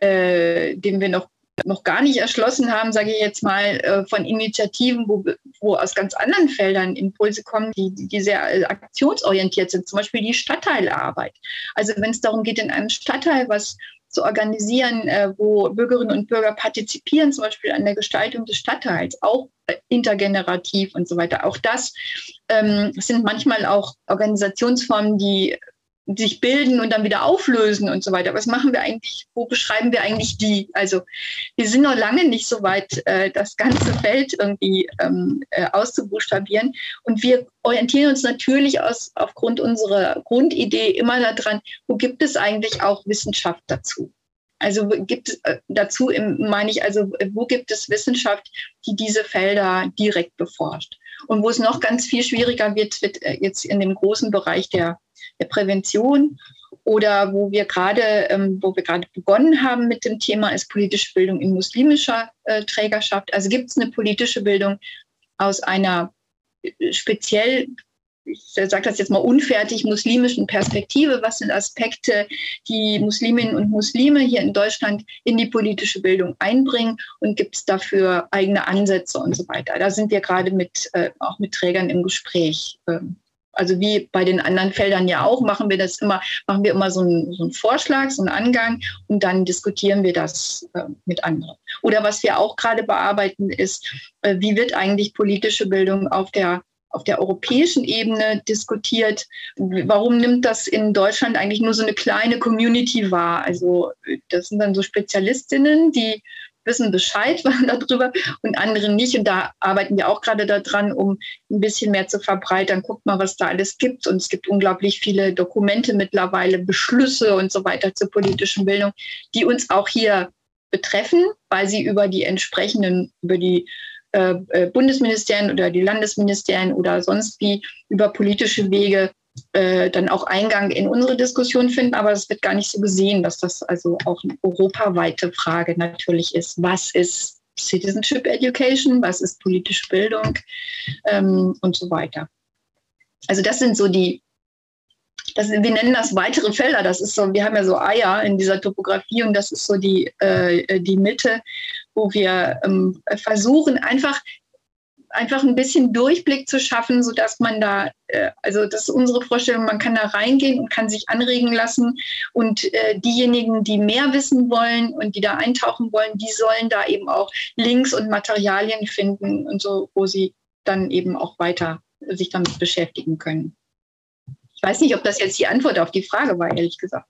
äh, den wir noch noch gar nicht erschlossen haben, sage ich jetzt mal, äh, von Initiativen, wo, wo aus ganz anderen Feldern Impulse kommen, die, die sehr äh, aktionsorientiert sind, zum Beispiel die Stadtteilarbeit. Also wenn es darum geht, in einem Stadtteil was zu organisieren, äh, wo Bürgerinnen und Bürger partizipieren, zum Beispiel an der Gestaltung des Stadtteils, auch äh, intergenerativ und so weiter. Auch das ähm, sind manchmal auch Organisationsformen, die sich bilden und dann wieder auflösen und so weiter. Was machen wir eigentlich? Wo beschreiben wir eigentlich die? Also wir sind noch lange nicht so weit, äh, das ganze Feld irgendwie ähm, äh, auszubuchstabieren. Und wir orientieren uns natürlich aus, aufgrund unserer Grundidee immer daran, wo gibt es eigentlich auch Wissenschaft dazu? Also gibt es äh, dazu, im, meine ich, also wo gibt es Wissenschaft, die diese Felder direkt beforscht? Und wo es noch ganz viel schwieriger wird, wird äh, jetzt in dem großen Bereich der der Prävention oder wo wir gerade, ähm, wo wir gerade begonnen haben mit dem Thema, ist politische Bildung in muslimischer äh, Trägerschaft. Also gibt es eine politische Bildung aus einer äh, speziell, ich sage das jetzt mal unfertig, muslimischen Perspektive. Was sind Aspekte, die Musliminnen und Muslime hier in Deutschland in die politische Bildung einbringen und gibt es dafür eigene Ansätze und so weiter. Da sind wir gerade mit, äh, auch mit Trägern im Gespräch. Ähm, also wie bei den anderen Feldern ja auch, machen wir das immer, machen wir immer so einen, so einen Vorschlag, so einen Angang und dann diskutieren wir das äh, mit anderen. Oder was wir auch gerade bearbeiten, ist, äh, wie wird eigentlich politische Bildung auf der auf der europäischen Ebene diskutiert. Warum nimmt das in Deutschland eigentlich nur so eine kleine Community wahr? Also das sind dann so Spezialistinnen, die wissen Bescheid darüber und andere nicht. Und da arbeiten wir auch gerade daran, um ein bisschen mehr zu verbreitern. Guckt mal, was da alles gibt. Und es gibt unglaublich viele Dokumente mittlerweile, Beschlüsse und so weiter zur politischen Bildung, die uns auch hier betreffen, weil sie über die entsprechenden, über die äh, äh Bundesministerien oder die Landesministerien oder sonst wie über politische Wege äh, dann auch Eingang in unsere Diskussion finden, aber es wird gar nicht so gesehen, dass das also auch eine europaweite Frage natürlich ist. Was ist Citizenship Education, was ist politische Bildung ähm, und so weiter. Also das sind so die, das, wir nennen das weitere Felder. Das ist so, wir haben ja so Eier in dieser Topografie und das ist so die, äh, die Mitte, wo wir ähm, versuchen, einfach einfach ein bisschen Durchblick zu schaffen, sodass man da, äh, also das ist unsere Vorstellung, man kann da reingehen und kann sich anregen lassen. Und äh, diejenigen, die mehr wissen wollen und die da eintauchen wollen, die sollen da eben auch Links und Materialien finden und so, wo sie dann eben auch weiter sich damit beschäftigen können. Ich weiß nicht, ob das jetzt die Antwort auf die Frage war, ehrlich gesagt.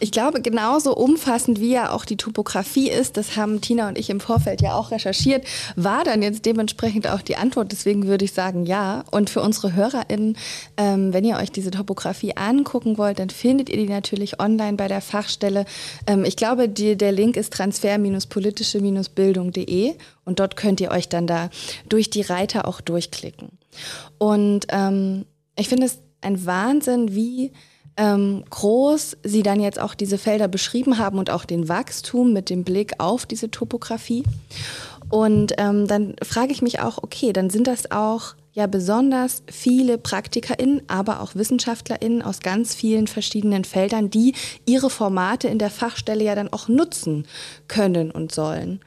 Ich glaube, genauso umfassend wie ja auch die Topografie ist, das haben Tina und ich im Vorfeld ja auch recherchiert, war dann jetzt dementsprechend auch die Antwort. Deswegen würde ich sagen, ja. Und für unsere HörerInnen, ähm, wenn ihr euch diese Topografie angucken wollt, dann findet ihr die natürlich online bei der Fachstelle. Ähm, ich glaube, die, der Link ist transfer-politische-bildung.de und dort könnt ihr euch dann da durch die Reiter auch durchklicken. Und ähm, ich finde es ein Wahnsinn, wie ähm, groß Sie dann jetzt auch diese Felder beschrieben haben und auch den Wachstum mit dem Blick auf diese Topografie. Und ähm, dann frage ich mich auch, okay, dann sind das auch ja besonders viele PraktikerInnen, aber auch WissenschaftlerInnen aus ganz vielen verschiedenen Feldern, die ihre Formate in der Fachstelle ja dann auch nutzen können und sollen.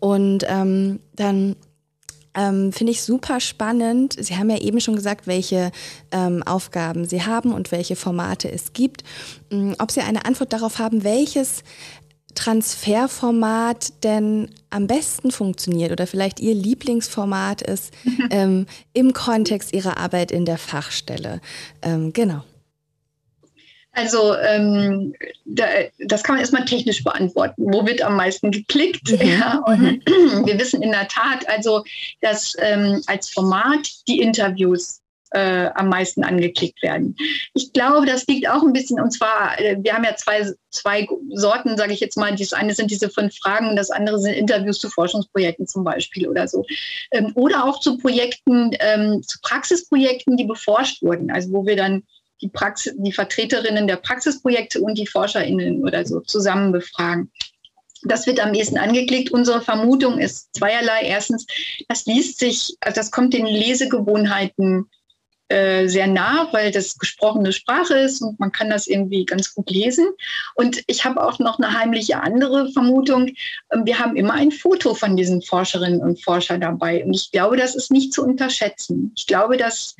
Und ähm, dann ähm, Finde ich super spannend. Sie haben ja eben schon gesagt, welche ähm, Aufgaben Sie haben und welche Formate es gibt. Ähm, ob Sie eine Antwort darauf haben, welches Transferformat denn am besten funktioniert oder vielleicht Ihr Lieblingsformat ist ähm, im Kontext Ihrer Arbeit in der Fachstelle. Ähm, genau. Also ähm, da, das kann man erstmal technisch beantworten. Wo wird am meisten geklickt? Mhm. Ja, und mhm. wir wissen in der Tat, also dass ähm, als Format die Interviews äh, am meisten angeklickt werden. Ich glaube, das liegt auch ein bisschen, und zwar, äh, wir haben ja zwei, zwei Sorten, sage ich jetzt mal. Das eine sind diese fünf Fragen und das andere sind Interviews zu Forschungsprojekten zum Beispiel oder so. Ähm, oder auch zu Projekten, ähm, zu Praxisprojekten, die beforscht wurden, also wo wir dann die, Praxis, die Vertreterinnen der Praxisprojekte und die ForscherInnen oder so zusammen befragen. Das wird am ehesten angeklickt. Unsere Vermutung ist zweierlei. Erstens, das liest sich, also das kommt den Lesegewohnheiten äh, sehr nah, weil das gesprochene Sprache ist und man kann das irgendwie ganz gut lesen. Und ich habe auch noch eine heimliche andere Vermutung. Ähm, wir haben immer ein Foto von diesen Forscherinnen und Forschern dabei. Und ich glaube, das ist nicht zu unterschätzen. Ich glaube, dass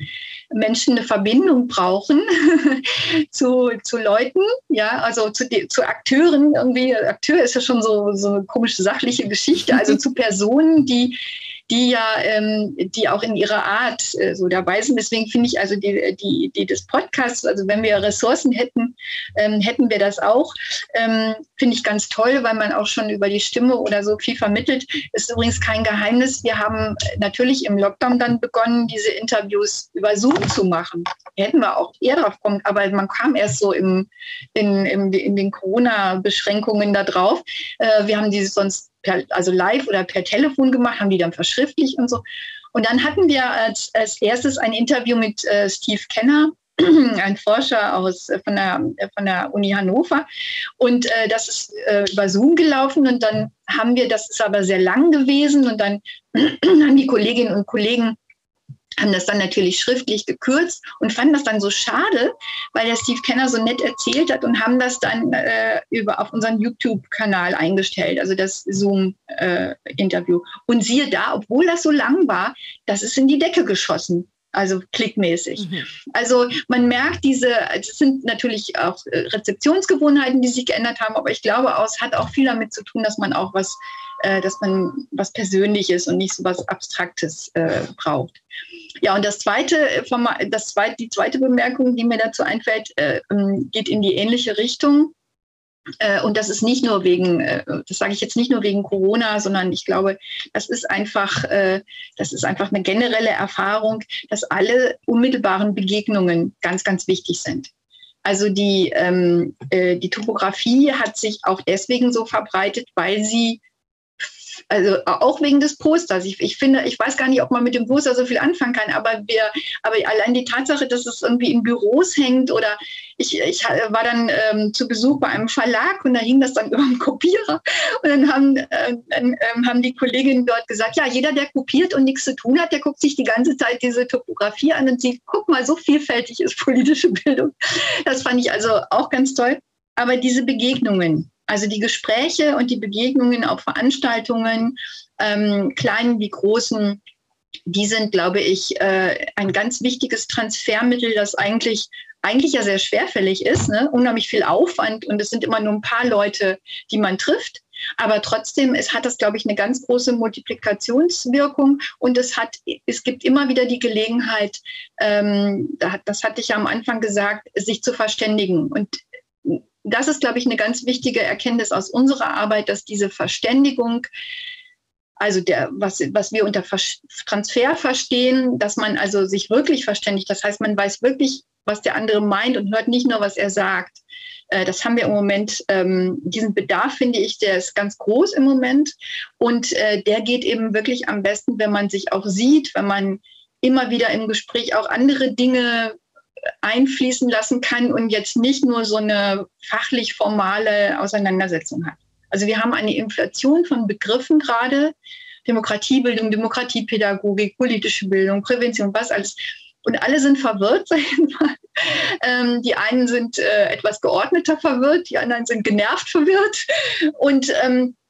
Menschen eine Verbindung brauchen zu, zu Leuten, ja, also zu, zu Akteuren. Irgendwie, Akteur ist ja schon so, so eine komische sachliche Geschichte, also zu Personen, die die ja, ähm, die auch in ihrer Art äh, so dabei sind. Deswegen finde ich also die, die, die des Podcasts, also wenn wir Ressourcen hätten, ähm, hätten wir das auch. Ähm, finde ich ganz toll, weil man auch schon über die Stimme oder so viel vermittelt. Ist übrigens kein Geheimnis. Wir haben natürlich im Lockdown dann begonnen, diese Interviews über Zoom zu machen. Hätten wir auch eher drauf kommen, aber man kam erst so im, in, in, in den Corona-Beschränkungen da drauf. Äh, wir haben diese sonst per, also live oder per Telefon gemacht, haben die dann verschriftlicht und so. Und dann hatten wir als, als erstes ein Interview mit äh, Steve Kenner, ein Forscher aus, äh, von, der, von der Uni Hannover. Und äh, das ist äh, über Zoom gelaufen. Und dann haben wir, das ist aber sehr lang gewesen. Und dann haben die Kolleginnen und Kollegen haben das dann natürlich schriftlich gekürzt und fanden das dann so schade, weil der Steve Kenner so nett erzählt hat und haben das dann äh, über auf unseren YouTube-Kanal eingestellt, also das Zoom-Interview. Äh, und siehe da, obwohl das so lang war, das ist in die Decke geschossen. Also klickmäßig. Mhm. Also man merkt diese, es sind natürlich auch äh, Rezeptionsgewohnheiten, die sich geändert haben, aber ich glaube, es hat auch viel damit zu tun, dass man auch was, äh, dass man was Persönliches und nicht so was Abstraktes äh, braucht. Ja, und das zweite, das zweite, die zweite Bemerkung, die mir dazu einfällt, äh, ähm, geht in die ähnliche Richtung. Äh, und das ist nicht nur wegen, äh, das sage ich jetzt nicht nur wegen Corona, sondern ich glaube, das ist einfach, äh, das ist einfach eine generelle Erfahrung, dass alle unmittelbaren Begegnungen ganz, ganz wichtig sind. Also die, ähm, die Topografie hat sich auch deswegen so verbreitet, weil sie also auch wegen des Posters. Ich, ich finde, ich weiß gar nicht, ob man mit dem Poster so viel anfangen kann, aber wir, aber allein die Tatsache, dass es irgendwie in Büros hängt oder ich, ich war dann ähm, zu Besuch bei einem Verlag und da hing das dann über dem Kopierer und dann haben, äh, dann, ähm, haben die Kolleginnen dort gesagt, ja, jeder, der kopiert und nichts zu tun hat, der guckt sich die ganze Zeit diese Topografie an und sieht, guck mal, so vielfältig ist politische Bildung. Das fand ich also auch ganz toll. Aber diese Begegnungen, also die Gespräche und die Begegnungen auf Veranstaltungen, ähm, kleinen wie großen, die sind, glaube ich, äh, ein ganz wichtiges Transfermittel, das eigentlich eigentlich ja sehr schwerfällig ist, ne? unheimlich viel Aufwand und es sind immer nur ein paar Leute, die man trifft. Aber trotzdem es hat das, glaube ich, eine ganz große Multiplikationswirkung und es hat, es gibt immer wieder die Gelegenheit, ähm, das hatte ich ja am Anfang gesagt, sich zu verständigen. Und das ist, glaube ich, eine ganz wichtige Erkenntnis aus unserer Arbeit, dass diese Verständigung, also der, was, was wir unter Transfer verstehen, dass man also sich wirklich verständigt. Das heißt, man weiß wirklich, was der andere meint und hört nicht nur, was er sagt. Äh, das haben wir im Moment, ähm, diesen Bedarf finde ich, der ist ganz groß im Moment. Und äh, der geht eben wirklich am besten, wenn man sich auch sieht, wenn man immer wieder im Gespräch auch andere Dinge einfließen lassen kann und jetzt nicht nur so eine fachlich formale Auseinandersetzung hat. Also wir haben eine Inflation von Begriffen gerade, Demokratiebildung, Demokratiepädagogik, politische Bildung, Prävention, was alles. Und alle sind verwirrt, sag ich mal. Ähm, die einen sind äh, etwas geordneter verwirrt, die anderen sind genervt verwirrt. Und ähm, äh,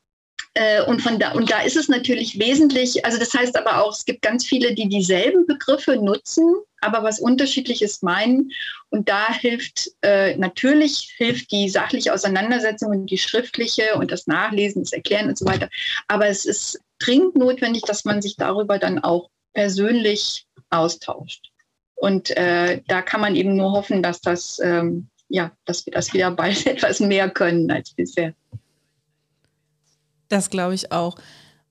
und, von da, und da ist es natürlich wesentlich, also das heißt aber auch, es gibt ganz viele, die dieselben Begriffe nutzen, aber was unterschiedliches meinen. Und da hilft äh, natürlich hilft die sachliche Auseinandersetzung und die schriftliche und das Nachlesen, das Erklären und so weiter. Aber es ist dringend notwendig, dass man sich darüber dann auch persönlich austauscht. Und äh, da kann man eben nur hoffen, dass das ähm, ja, dass wir das wieder bald etwas mehr können als bisher. Das glaube ich auch.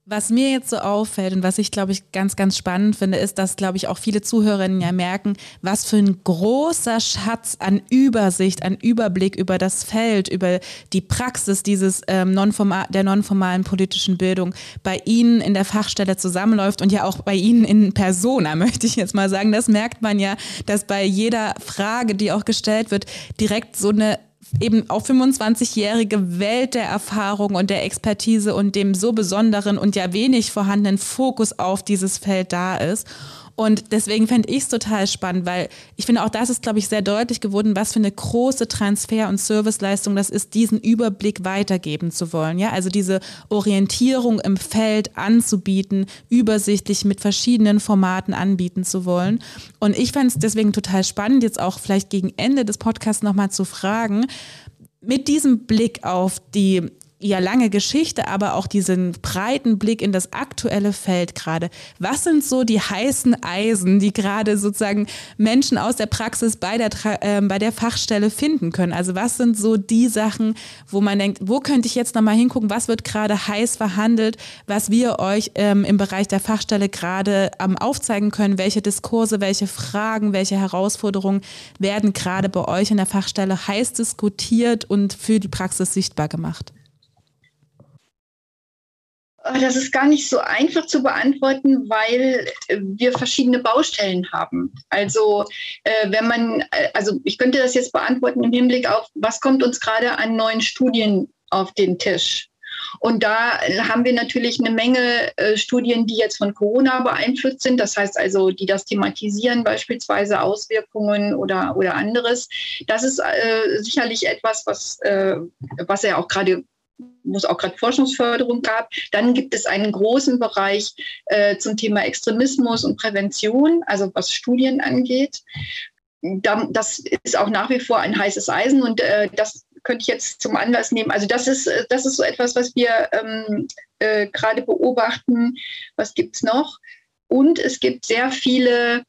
Was mir jetzt so auffällt und was ich, glaube ich, ganz, ganz spannend finde, ist, dass, glaube ich, auch viele Zuhörerinnen ja merken, was für ein großer Schatz an Übersicht, an Überblick über das Feld, über die Praxis dieses ähm, nonformal, der nonformalen politischen Bildung bei Ihnen in der Fachstelle zusammenläuft und ja auch bei Ihnen in Persona, möchte ich jetzt mal sagen. Das merkt man ja, dass bei jeder Frage, die auch gestellt wird, direkt so eine eben auch 25-jährige Welt der Erfahrung und der Expertise und dem so besonderen und ja wenig vorhandenen Fokus auf dieses Feld da ist. Und deswegen fände ich es total spannend, weil ich finde, auch das ist, glaube ich, sehr deutlich geworden, was für eine große Transfer- und Serviceleistung das ist, diesen Überblick weitergeben zu wollen. Ja, also diese Orientierung im Feld anzubieten, übersichtlich mit verschiedenen Formaten anbieten zu wollen. Und ich fände es deswegen total spannend, jetzt auch vielleicht gegen Ende des Podcasts nochmal zu fragen, mit diesem Blick auf die ja lange Geschichte, aber auch diesen breiten Blick in das aktuelle Feld gerade. Was sind so die heißen Eisen, die gerade sozusagen Menschen aus der Praxis bei der, äh, bei der Fachstelle finden können? Also was sind so die Sachen, wo man denkt, wo könnte ich jetzt nochmal hingucken, was wird gerade heiß verhandelt, was wir euch ähm, im Bereich der Fachstelle gerade ähm, aufzeigen können, welche Diskurse, welche Fragen, welche Herausforderungen werden gerade bei euch in der Fachstelle heiß diskutiert und für die Praxis sichtbar gemacht? Das ist gar nicht so einfach zu beantworten, weil äh, wir verschiedene Baustellen haben. Also äh, wenn man, äh, also ich könnte das jetzt beantworten im Hinblick auf, was kommt uns gerade an neuen Studien auf den Tisch? Und da haben wir natürlich eine Menge äh, Studien, die jetzt von Corona beeinflusst sind. Das heißt also, die das thematisieren, beispielsweise Auswirkungen oder, oder anderes. Das ist äh, sicherlich etwas, was, äh, was ja auch gerade wo es auch gerade Forschungsförderung gab. Dann gibt es einen großen Bereich äh, zum Thema Extremismus und Prävention, also was Studien angeht. das ist auch nach wie vor ein heißes Eisen und äh, das könnte ich jetzt zum Anlass nehmen. Also das ist, äh, das ist so etwas, was wir ähm, äh, gerade beobachten. Was gibt es noch? Und es gibt sehr viele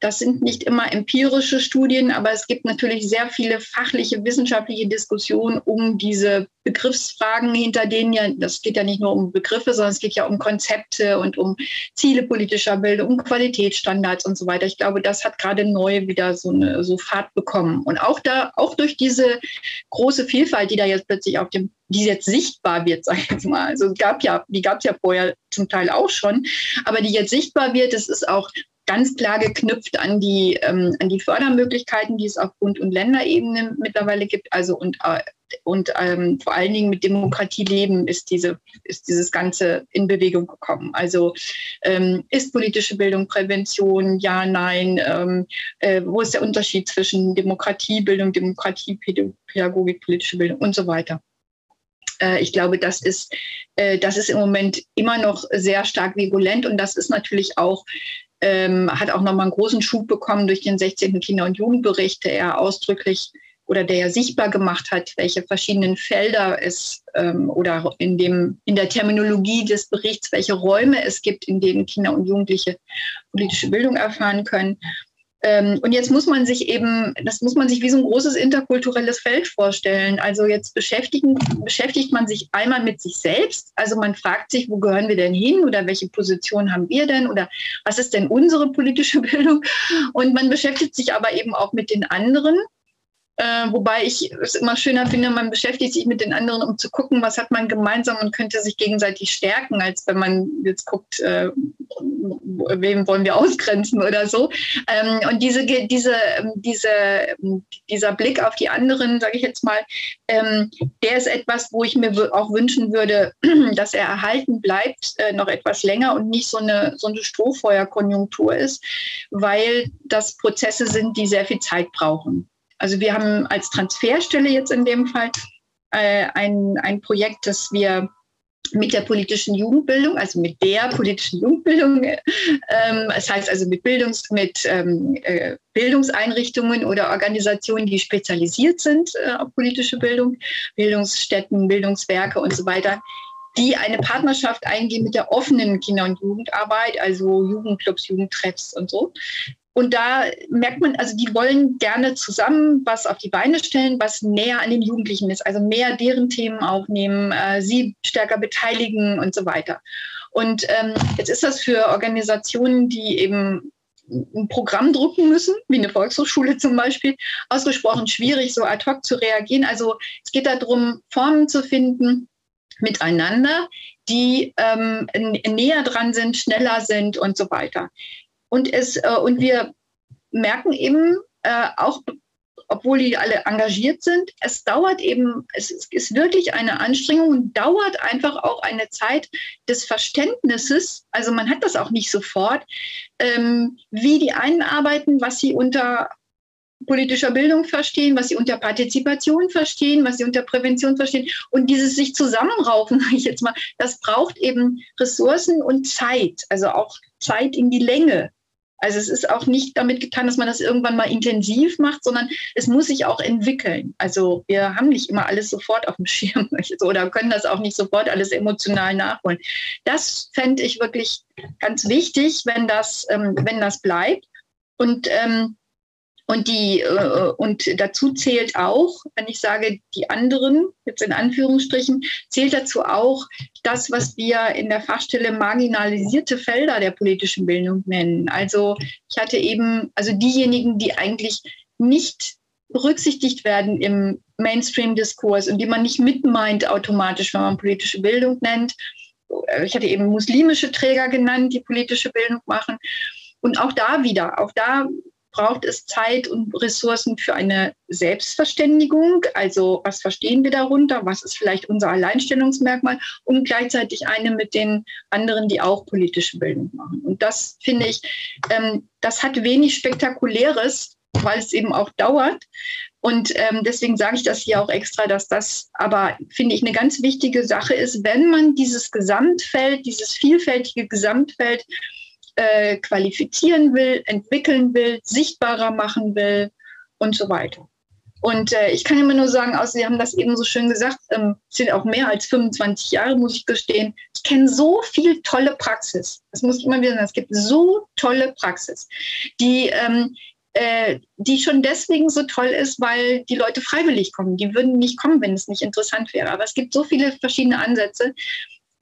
das sind nicht immer empirische Studien, aber es gibt natürlich sehr viele fachliche, wissenschaftliche Diskussionen um diese Begriffsfragen, hinter denen ja, das geht ja nicht nur um Begriffe, sondern es geht ja um Konzepte und um Ziele politischer Bildung, um Qualitätsstandards und so weiter. Ich glaube, das hat gerade neu wieder so eine so Fahrt bekommen. Und auch da, auch durch diese große Vielfalt, die da jetzt plötzlich auf dem die jetzt sichtbar wird, sage ich jetzt mal. Also gab ja, die gab es ja vorher zum Teil auch schon, aber die jetzt sichtbar wird, das ist auch ganz klar geknüpft an die, ähm, an die Fördermöglichkeiten, die es auf Bund- und Länderebene mittlerweile gibt. Also und, äh, und ähm, vor allen Dingen mit Demokratie leben ist, diese, ist dieses Ganze in Bewegung gekommen. Also ähm, ist politische Bildung Prävention, ja, nein, ähm, äh, wo ist der Unterschied zwischen Demokratiebildung, Demokratiepädagogik, politische Bildung und so weiter. Äh, ich glaube, das ist, äh, das ist im Moment immer noch sehr stark virulent und das ist natürlich auch ähm, hat auch nochmal einen großen Schub bekommen durch den 16. Kinder- und Jugendbericht, der ja ausdrücklich oder der ja sichtbar gemacht hat, welche verschiedenen Felder es ähm, oder in, dem, in der Terminologie des Berichts, welche Räume es gibt, in denen Kinder und Jugendliche politische Bildung erfahren können. Ähm, und jetzt muss man sich eben, das muss man sich wie so ein großes interkulturelles Feld vorstellen. Also jetzt beschäftigt man sich einmal mit sich selbst. Also man fragt sich, wo gehören wir denn hin oder welche Position haben wir denn oder was ist denn unsere politische Bildung? Und man beschäftigt sich aber eben auch mit den anderen äh, wobei ich es immer schöner finde, man beschäftigt sich mit den anderen, um zu gucken, was hat man gemeinsam und könnte sich gegenseitig stärken, als wenn man jetzt guckt, äh, wem wollen wir ausgrenzen oder so. Ähm, und diese, diese, diese, dieser Blick auf die anderen, sage ich jetzt mal, ähm, der ist etwas, wo ich mir auch wünschen würde, dass er erhalten bleibt, äh, noch etwas länger und nicht so eine, so eine Strohfeuerkonjunktur ist, weil das Prozesse sind, die sehr viel Zeit brauchen. Also wir haben als Transferstelle jetzt in dem Fall äh, ein, ein Projekt, das wir mit der politischen Jugendbildung, also mit der politischen Jugendbildung, ähm, das heißt also mit, Bildungs-, mit ähm, äh, Bildungseinrichtungen oder Organisationen, die spezialisiert sind äh, auf politische Bildung, Bildungsstätten, Bildungswerke und so weiter, die eine Partnerschaft eingehen mit der offenen Kinder- und Jugendarbeit, also Jugendclubs, Jugendtreffs und so, und da merkt man, also die wollen gerne zusammen was auf die Beine stellen, was näher an den Jugendlichen ist, also mehr deren Themen aufnehmen, äh, sie stärker beteiligen und so weiter. Und ähm, jetzt ist das für Organisationen, die eben ein Programm drucken müssen, wie eine Volkshochschule zum Beispiel, ausgesprochen schwierig, so ad hoc zu reagieren. Also es geht darum, Formen zu finden miteinander, die ähm, näher dran sind, schneller sind und so weiter. Und, es, äh, und wir merken eben äh, auch, obwohl die alle engagiert sind, es dauert eben, es ist wirklich eine Anstrengung und dauert einfach auch eine Zeit des Verständnisses. Also man hat das auch nicht sofort, ähm, wie die einen arbeiten, was sie unter politischer Bildung verstehen, was sie unter Partizipation verstehen, was sie unter Prävention verstehen. Und dieses sich zusammenraufen, sage ich jetzt mal, das braucht eben Ressourcen und Zeit, also auch Zeit in die Länge. Also es ist auch nicht damit getan, dass man das irgendwann mal intensiv macht, sondern es muss sich auch entwickeln. Also wir haben nicht immer alles sofort auf dem Schirm oder können das auch nicht sofort alles emotional nachholen. Das fände ich wirklich ganz wichtig, wenn das, ähm, wenn das bleibt. Und ähm, und, die, äh, und dazu zählt auch, wenn ich sage, die anderen, jetzt in Anführungsstrichen, zählt dazu auch das, was wir in der Fachstelle marginalisierte Felder der politischen Bildung nennen. Also ich hatte eben, also diejenigen, die eigentlich nicht berücksichtigt werden im Mainstream-Diskurs und die man nicht mitmeint automatisch, wenn man politische Bildung nennt. Ich hatte eben muslimische Träger genannt, die politische Bildung machen. Und auch da wieder, auch da braucht es Zeit und Ressourcen für eine Selbstverständigung. Also was verstehen wir darunter? Was ist vielleicht unser Alleinstellungsmerkmal? Und gleichzeitig eine mit den anderen, die auch politische Bildung machen. Und das finde ich, ähm, das hat wenig Spektakuläres, weil es eben auch dauert. Und ähm, deswegen sage ich das hier auch extra, dass das aber, finde ich, eine ganz wichtige Sache ist, wenn man dieses Gesamtfeld, dieses vielfältige Gesamtfeld äh, qualifizieren will, entwickeln will, sichtbarer machen will und so weiter. Und äh, ich kann immer nur sagen, außer Sie haben das eben so schön gesagt, ähm, sind auch mehr als 25 Jahre, muss ich gestehen. Ich kenne so viel tolle Praxis. Das muss ich immer wieder sagen. Es gibt so tolle Praxis, die ähm, äh, die schon deswegen so toll ist, weil die Leute freiwillig kommen. Die würden nicht kommen, wenn es nicht interessant wäre. Aber es gibt so viele verschiedene Ansätze,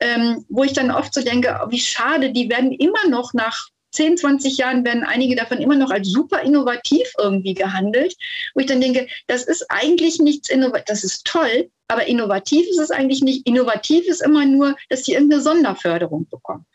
ähm, wo ich dann oft so denke, wie schade, die werden immer noch nach 10, 20 Jahren werden einige davon immer noch als super innovativ irgendwie gehandelt, wo ich dann denke, das ist eigentlich nichts innovativ, das ist toll, aber innovativ ist es eigentlich nicht. Innovativ ist immer nur, dass die irgendeine Sonderförderung bekommen.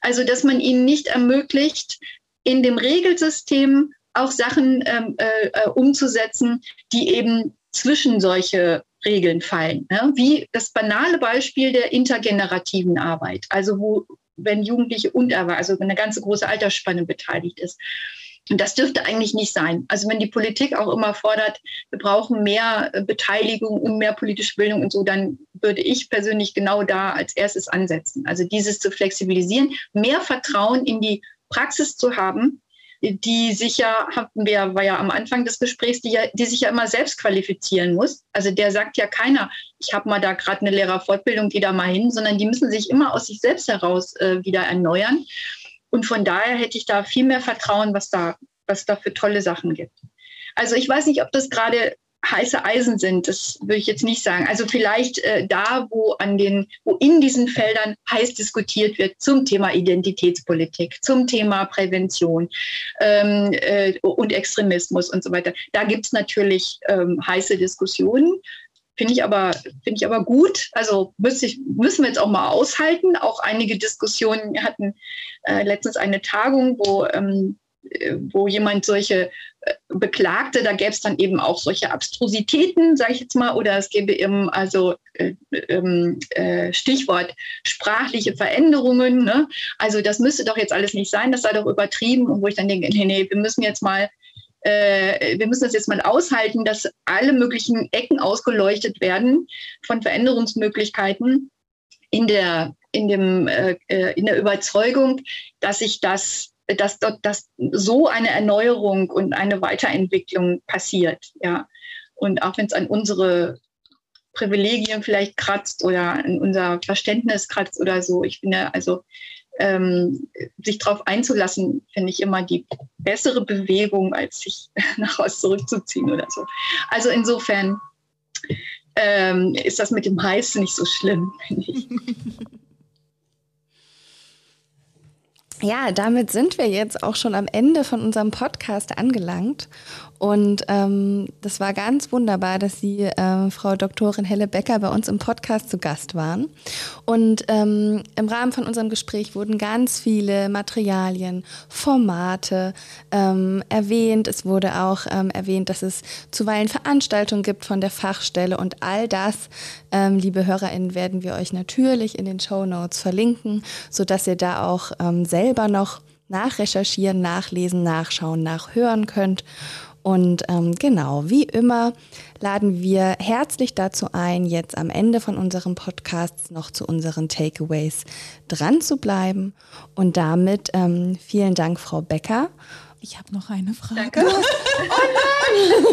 Also, dass man ihnen nicht ermöglicht, in dem Regelsystem auch Sachen ähm, äh, äh, umzusetzen, die eben zwischen solche Regeln fallen. Ne? Wie das banale Beispiel der intergenerativen Arbeit, also wo, wenn Jugendliche und also wenn eine ganze große Altersspanne beteiligt ist. Und das dürfte eigentlich nicht sein. Also wenn die Politik auch immer fordert, wir brauchen mehr äh, Beteiligung und mehr politische Bildung und so, dann würde ich persönlich genau da als erstes ansetzen. Also dieses zu flexibilisieren, mehr Vertrauen in die Praxis zu haben die sich ja, hatten wir, war ja am Anfang des Gesprächs, die, ja, die sich ja immer selbst qualifizieren muss. Also der sagt ja keiner, ich habe mal da gerade eine Lehrerfortbildung, geh da mal hin, sondern die müssen sich immer aus sich selbst heraus äh, wieder erneuern. Und von daher hätte ich da viel mehr Vertrauen, was da, was da für tolle Sachen gibt. Also ich weiß nicht, ob das gerade heiße Eisen sind, das würde ich jetzt nicht sagen. Also vielleicht äh, da, wo an den, wo in diesen Feldern heiß diskutiert wird zum Thema Identitätspolitik, zum Thema Prävention ähm, äh, und Extremismus und so weiter. Da gibt es natürlich ähm, heiße Diskussionen. Finde ich aber, finde ich aber gut. Also müssen, ich, müssen wir jetzt auch mal aushalten. Auch einige Diskussionen hatten äh, letztens eine Tagung, wo ähm, äh, wo jemand solche äh, beklagte, da gäbe es dann eben auch solche Abstrusitäten, sage ich jetzt mal, oder es gäbe eben also äh, ähm, äh, Stichwort sprachliche Veränderungen. Ne? Also das müsste doch jetzt alles nicht sein, das sei doch übertrieben. Und wo ich dann denke, nee, nee, wir müssen jetzt mal äh, wir müssen das jetzt mal aushalten, dass alle möglichen Ecken ausgeleuchtet werden von Veränderungsmöglichkeiten in der, in dem, äh, in der Überzeugung, dass sich das dass dort dass so eine Erneuerung und eine Weiterentwicklung passiert. Ja. Und auch wenn es an unsere Privilegien vielleicht kratzt oder an unser Verständnis kratzt oder so, ich finde, also ähm, sich darauf einzulassen, finde ich immer die bessere Bewegung, als sich nach Hause zurückzuziehen oder so. Also insofern ähm, ist das mit dem Heiß nicht so schlimm, finde ich. Ja, damit sind wir jetzt auch schon am Ende von unserem Podcast angelangt. Und ähm, das war ganz wunderbar, dass Sie, äh, Frau Doktorin Helle Becker, bei uns im Podcast zu Gast waren. Und ähm, im Rahmen von unserem Gespräch wurden ganz viele Materialien, Formate ähm, erwähnt. Es wurde auch ähm, erwähnt, dass es zuweilen Veranstaltungen gibt von der Fachstelle. Und all das, ähm, liebe HörerInnen, werden wir euch natürlich in den Show Notes verlinken, sodass ihr da auch ähm, selber noch nachrecherchieren, nachlesen, nachschauen, nachhören könnt. Und ähm, genau, wie immer laden wir herzlich dazu ein, jetzt am Ende von unserem Podcast noch zu unseren Takeaways dran zu bleiben. Und damit ähm, vielen Dank, Frau Becker. Ich habe noch eine Frage. Danke. oh nein!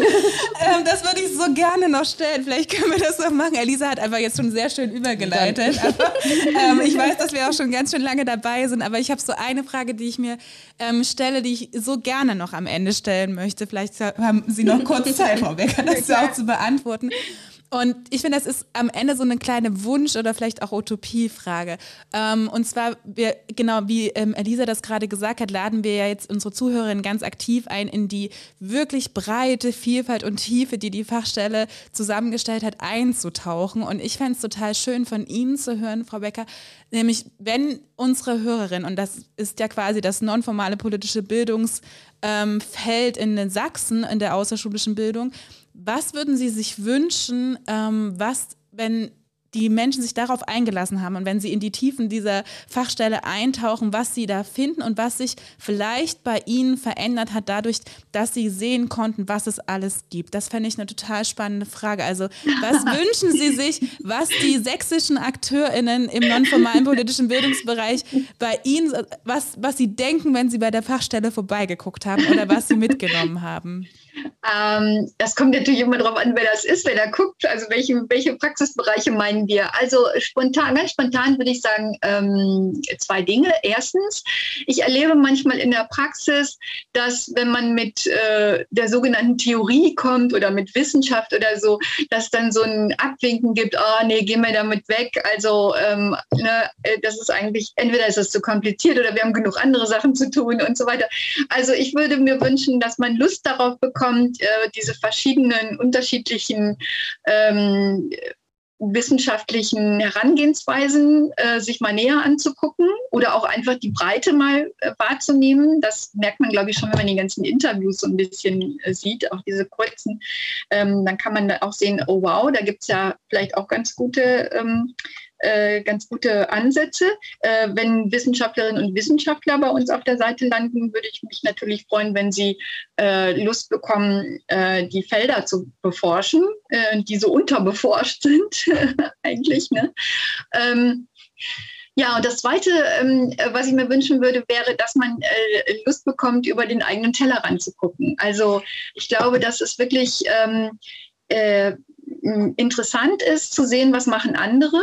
ähm, das würde ich so gerne noch stellen. Vielleicht können wir das noch machen. Elisa hat einfach jetzt schon sehr schön übergeleitet. Aber, ähm, ich weiß, dass wir auch schon ganz schön lange dabei sind, aber ich habe so eine Frage, die ich mir ähm, stelle, die ich so gerne noch am Ende stellen möchte. Vielleicht haben Sie noch kurz Zeit, Frau Becker, das auch zu beantworten. Und ich finde, das ist am Ende so eine kleine Wunsch- oder vielleicht auch Utopiefrage. Ähm, und zwar, wir, genau wie ähm, Elisa das gerade gesagt hat, laden wir ja jetzt unsere Zuhörerinnen ganz aktiv ein in die wirklich breite Vielfalt und Tiefe, die die Fachstelle zusammengestellt hat, einzutauchen. Und ich fände es total schön von Ihnen zu hören, Frau Becker, nämlich wenn unsere Hörerinnen, und das ist ja quasi das nonformale politische Bildungsfeld ähm, in den Sachsen in der außerschulischen Bildung, was würden Sie sich wünschen, ähm, was, wenn die Menschen sich darauf eingelassen haben und wenn sie in die Tiefen dieser Fachstelle eintauchen, was sie da finden und was sich vielleicht bei ihnen verändert hat, dadurch, dass sie sehen konnten, was es alles gibt. Das fände ich eine total spannende Frage. Also, was wünschen Sie sich, was die sächsischen AkteurInnen im nonformalen politischen Bildungsbereich bei Ihnen, was, was sie denken, wenn sie bei der Fachstelle vorbeigeguckt haben oder was sie mitgenommen haben? Ähm, das kommt natürlich immer darauf an, wer das ist, wer da guckt, also welche, welche Praxisbereiche meinen wir. Also spontan, ganz spontan würde ich sagen, ähm, zwei Dinge. Erstens, ich erlebe manchmal in der Praxis, dass wenn man mit äh, der sogenannten Theorie kommt oder mit Wissenschaft oder so, dass dann so ein Abwinken gibt, oh nee, gehen wir damit weg. Also ähm, ne, äh, das ist eigentlich, entweder ist es zu kompliziert oder wir haben genug andere Sachen zu tun und so weiter. Also ich würde mir wünschen, dass man Lust darauf bekommt, äh, diese verschiedenen unterschiedlichen ähm, wissenschaftlichen Herangehensweisen äh, sich mal näher anzugucken oder auch einfach die Breite mal äh, wahrzunehmen. Das merkt man, glaube ich, schon, wenn man die ganzen Interviews so ein bisschen äh, sieht, auch diese kurzen. Ähm, dann kann man auch sehen, oh wow, da gibt es ja vielleicht auch ganz gute ähm, äh, ganz gute Ansätze. Äh, wenn Wissenschaftlerinnen und Wissenschaftler bei uns auf der Seite landen, würde ich mich natürlich freuen, wenn sie äh, Lust bekommen, äh, die Felder zu beforschen, äh, die so unterbeforscht sind eigentlich. Ne? Ähm, ja, und das Zweite, ähm, was ich mir wünschen würde, wäre, dass man äh, Lust bekommt, über den eigenen Tellerrand zu gucken. Also ich glaube, das ist wirklich ähm, äh, interessant ist zu sehen, was machen andere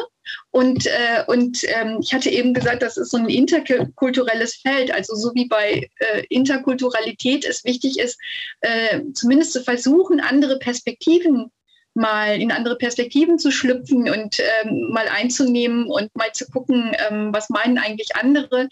und, äh, und ähm, ich hatte eben gesagt, das ist so ein interkulturelles Feld. Also so wie bei äh, Interkulturalität es wichtig ist, äh, zumindest zu versuchen, andere Perspektiven mal in andere Perspektiven zu schlüpfen und ähm, mal einzunehmen und mal zu gucken, ähm, was meinen eigentlich andere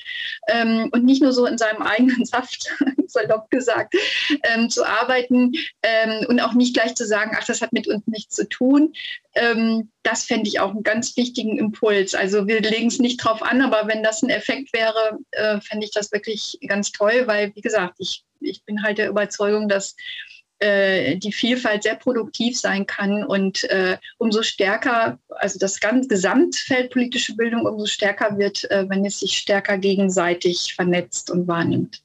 ähm, und nicht nur so in seinem eigenen Saft, salopp gesagt, ähm, zu arbeiten ähm, und auch nicht gleich zu sagen, ach, das hat mit uns nichts zu tun. Ähm, das fände ich auch einen ganz wichtigen Impuls. Also wir legen es nicht drauf an, aber wenn das ein Effekt wäre, äh, fände ich das wirklich ganz toll, weil, wie gesagt, ich, ich bin halt der Überzeugung, dass die Vielfalt sehr produktiv sein kann und äh, umso stärker, also das ganze Gesamtfeld politische Bildung umso stärker wird, äh, wenn es sich stärker gegenseitig vernetzt und wahrnimmt.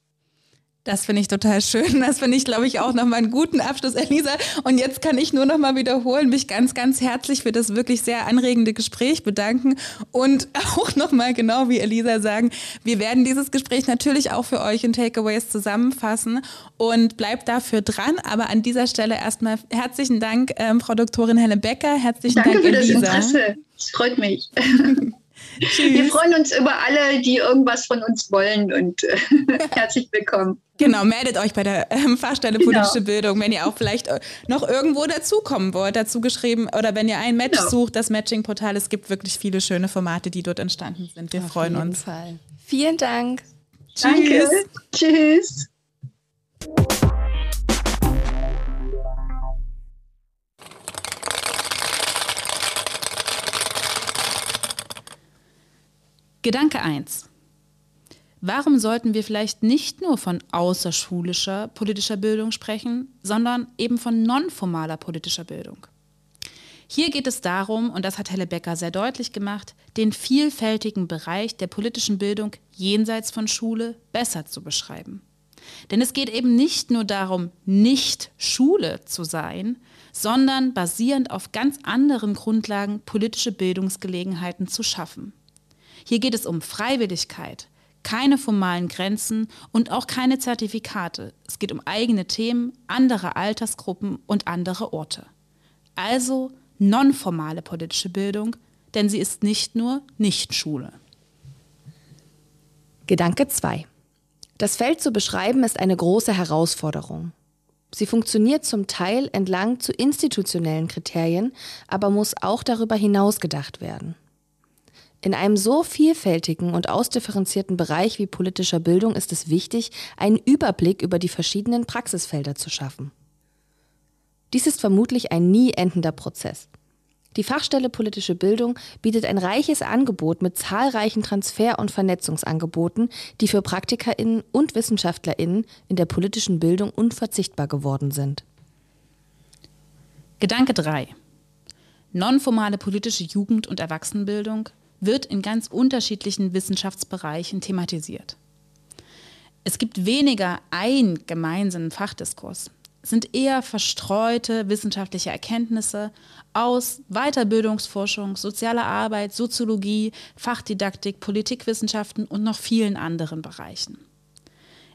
Das finde ich total schön. Das finde ich, glaube ich, auch nochmal einen guten Abschluss, Elisa. Und jetzt kann ich nur nochmal wiederholen, mich ganz, ganz herzlich für das wirklich sehr anregende Gespräch bedanken und auch nochmal genau wie Elisa sagen, wir werden dieses Gespräch natürlich auch für euch in Takeaways zusammenfassen und bleibt dafür dran. Aber an dieser Stelle erstmal herzlichen Dank, ähm, Frau Doktorin Helle Becker. Herzlichen Danke Dank, Elisa. Danke für das Interesse. Es freut mich. Wir freuen uns über alle, die irgendwas von uns wollen und äh, herzlich willkommen. Genau, meldet euch bei der ähm, Fachstelle genau. Politische Bildung, wenn ihr auch vielleicht äh, noch irgendwo dazukommen wollt, dazu geschrieben oder wenn ihr ein Match genau. sucht, das Matching-Portal. Es gibt wirklich viele schöne Formate, die dort entstanden sind. Wir Auf freuen jeden uns. Fall. Vielen Dank. Tschüss. Danke. Tschüss. Gedanke 1. Warum sollten wir vielleicht nicht nur von außerschulischer politischer Bildung sprechen, sondern eben von nonformaler politischer Bildung? Hier geht es darum, und das hat Helle Becker sehr deutlich gemacht, den vielfältigen Bereich der politischen Bildung jenseits von Schule besser zu beschreiben. Denn es geht eben nicht nur darum, nicht Schule zu sein, sondern basierend auf ganz anderen Grundlagen politische Bildungsgelegenheiten zu schaffen. Hier geht es um Freiwilligkeit, keine formalen Grenzen und auch keine Zertifikate. Es geht um eigene Themen, andere Altersgruppen und andere Orte. Also nonformale politische Bildung, denn sie ist nicht nur Nicht-Schule. Gedanke 2. Das Feld zu beschreiben ist eine große Herausforderung. Sie funktioniert zum Teil entlang zu institutionellen Kriterien, aber muss auch darüber hinaus gedacht werden. In einem so vielfältigen und ausdifferenzierten Bereich wie politischer Bildung ist es wichtig, einen Überblick über die verschiedenen Praxisfelder zu schaffen. Dies ist vermutlich ein nie endender Prozess. Die Fachstelle Politische Bildung bietet ein reiches Angebot mit zahlreichen Transfer- und Vernetzungsangeboten, die für Praktikerinnen und Wissenschaftlerinnen in der politischen Bildung unverzichtbar geworden sind. Gedanke 3. Nonformale politische Jugend- und Erwachsenenbildung wird in ganz unterschiedlichen Wissenschaftsbereichen thematisiert. Es gibt weniger einen gemeinsamen Fachdiskurs. Sind eher verstreute wissenschaftliche Erkenntnisse aus Weiterbildungsforschung, sozialer Arbeit, Soziologie, Fachdidaktik, Politikwissenschaften und noch vielen anderen Bereichen.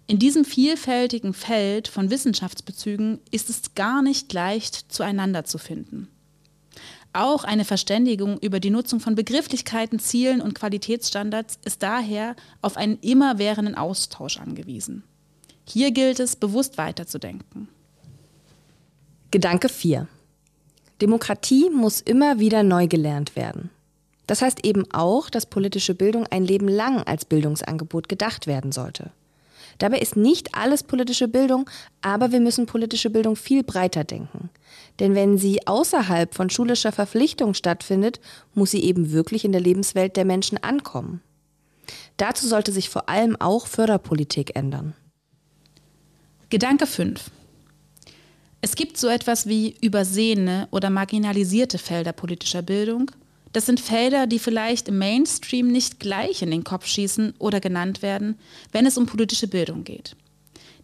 In diesem vielfältigen Feld von Wissenschaftsbezügen ist es gar nicht leicht, zueinander zu finden. Auch eine Verständigung über die Nutzung von Begrifflichkeiten, Zielen und Qualitätsstandards ist daher auf einen immerwährenden Austausch angewiesen. Hier gilt es, bewusst weiterzudenken. Gedanke 4. Demokratie muss immer wieder neu gelernt werden. Das heißt eben auch, dass politische Bildung ein Leben lang als Bildungsangebot gedacht werden sollte. Dabei ist nicht alles politische Bildung, aber wir müssen politische Bildung viel breiter denken. Denn wenn sie außerhalb von schulischer Verpflichtung stattfindet, muss sie eben wirklich in der Lebenswelt der Menschen ankommen. Dazu sollte sich vor allem auch Förderpolitik ändern. Gedanke 5. Es gibt so etwas wie übersehene oder marginalisierte Felder politischer Bildung. Das sind Felder, die vielleicht im Mainstream nicht gleich in den Kopf schießen oder genannt werden, wenn es um politische Bildung geht.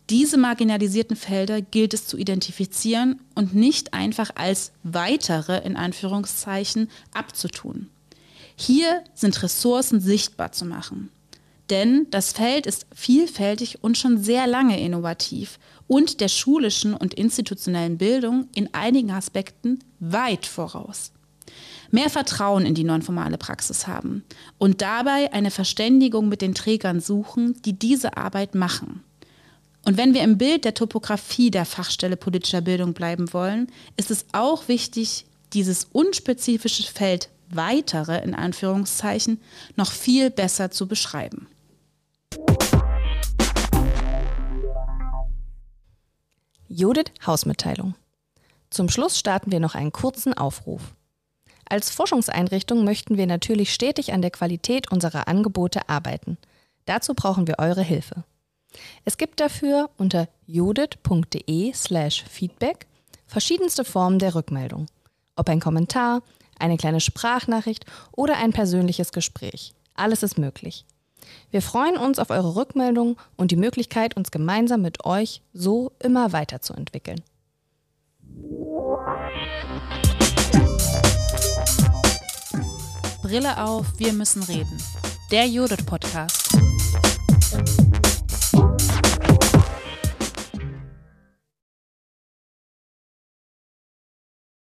Diese marginalisierten Felder gilt es zu identifizieren und nicht einfach als weitere in Anführungszeichen abzutun. Hier sind Ressourcen sichtbar zu machen. Denn das Feld ist vielfältig und schon sehr lange innovativ und der schulischen und institutionellen Bildung in einigen Aspekten weit voraus. Mehr Vertrauen in die nonformale Praxis haben und dabei eine Verständigung mit den Trägern suchen, die diese Arbeit machen. Und wenn wir im Bild der Topographie der Fachstelle politischer Bildung bleiben wollen, ist es auch wichtig, dieses unspezifische Feld weitere in Anführungszeichen noch viel besser zu beschreiben. Judith Hausmitteilung. Zum Schluss starten wir noch einen kurzen Aufruf. Als Forschungseinrichtung möchten wir natürlich stetig an der Qualität unserer Angebote arbeiten. Dazu brauchen wir eure Hilfe. Es gibt dafür unter judith.de/feedback verschiedenste Formen der Rückmeldung. Ob ein Kommentar, eine kleine Sprachnachricht oder ein persönliches Gespräch. Alles ist möglich. Wir freuen uns auf eure Rückmeldungen und die Möglichkeit, uns gemeinsam mit euch so immer weiterzuentwickeln. Brille auf, wir müssen reden. Der Judith Podcast.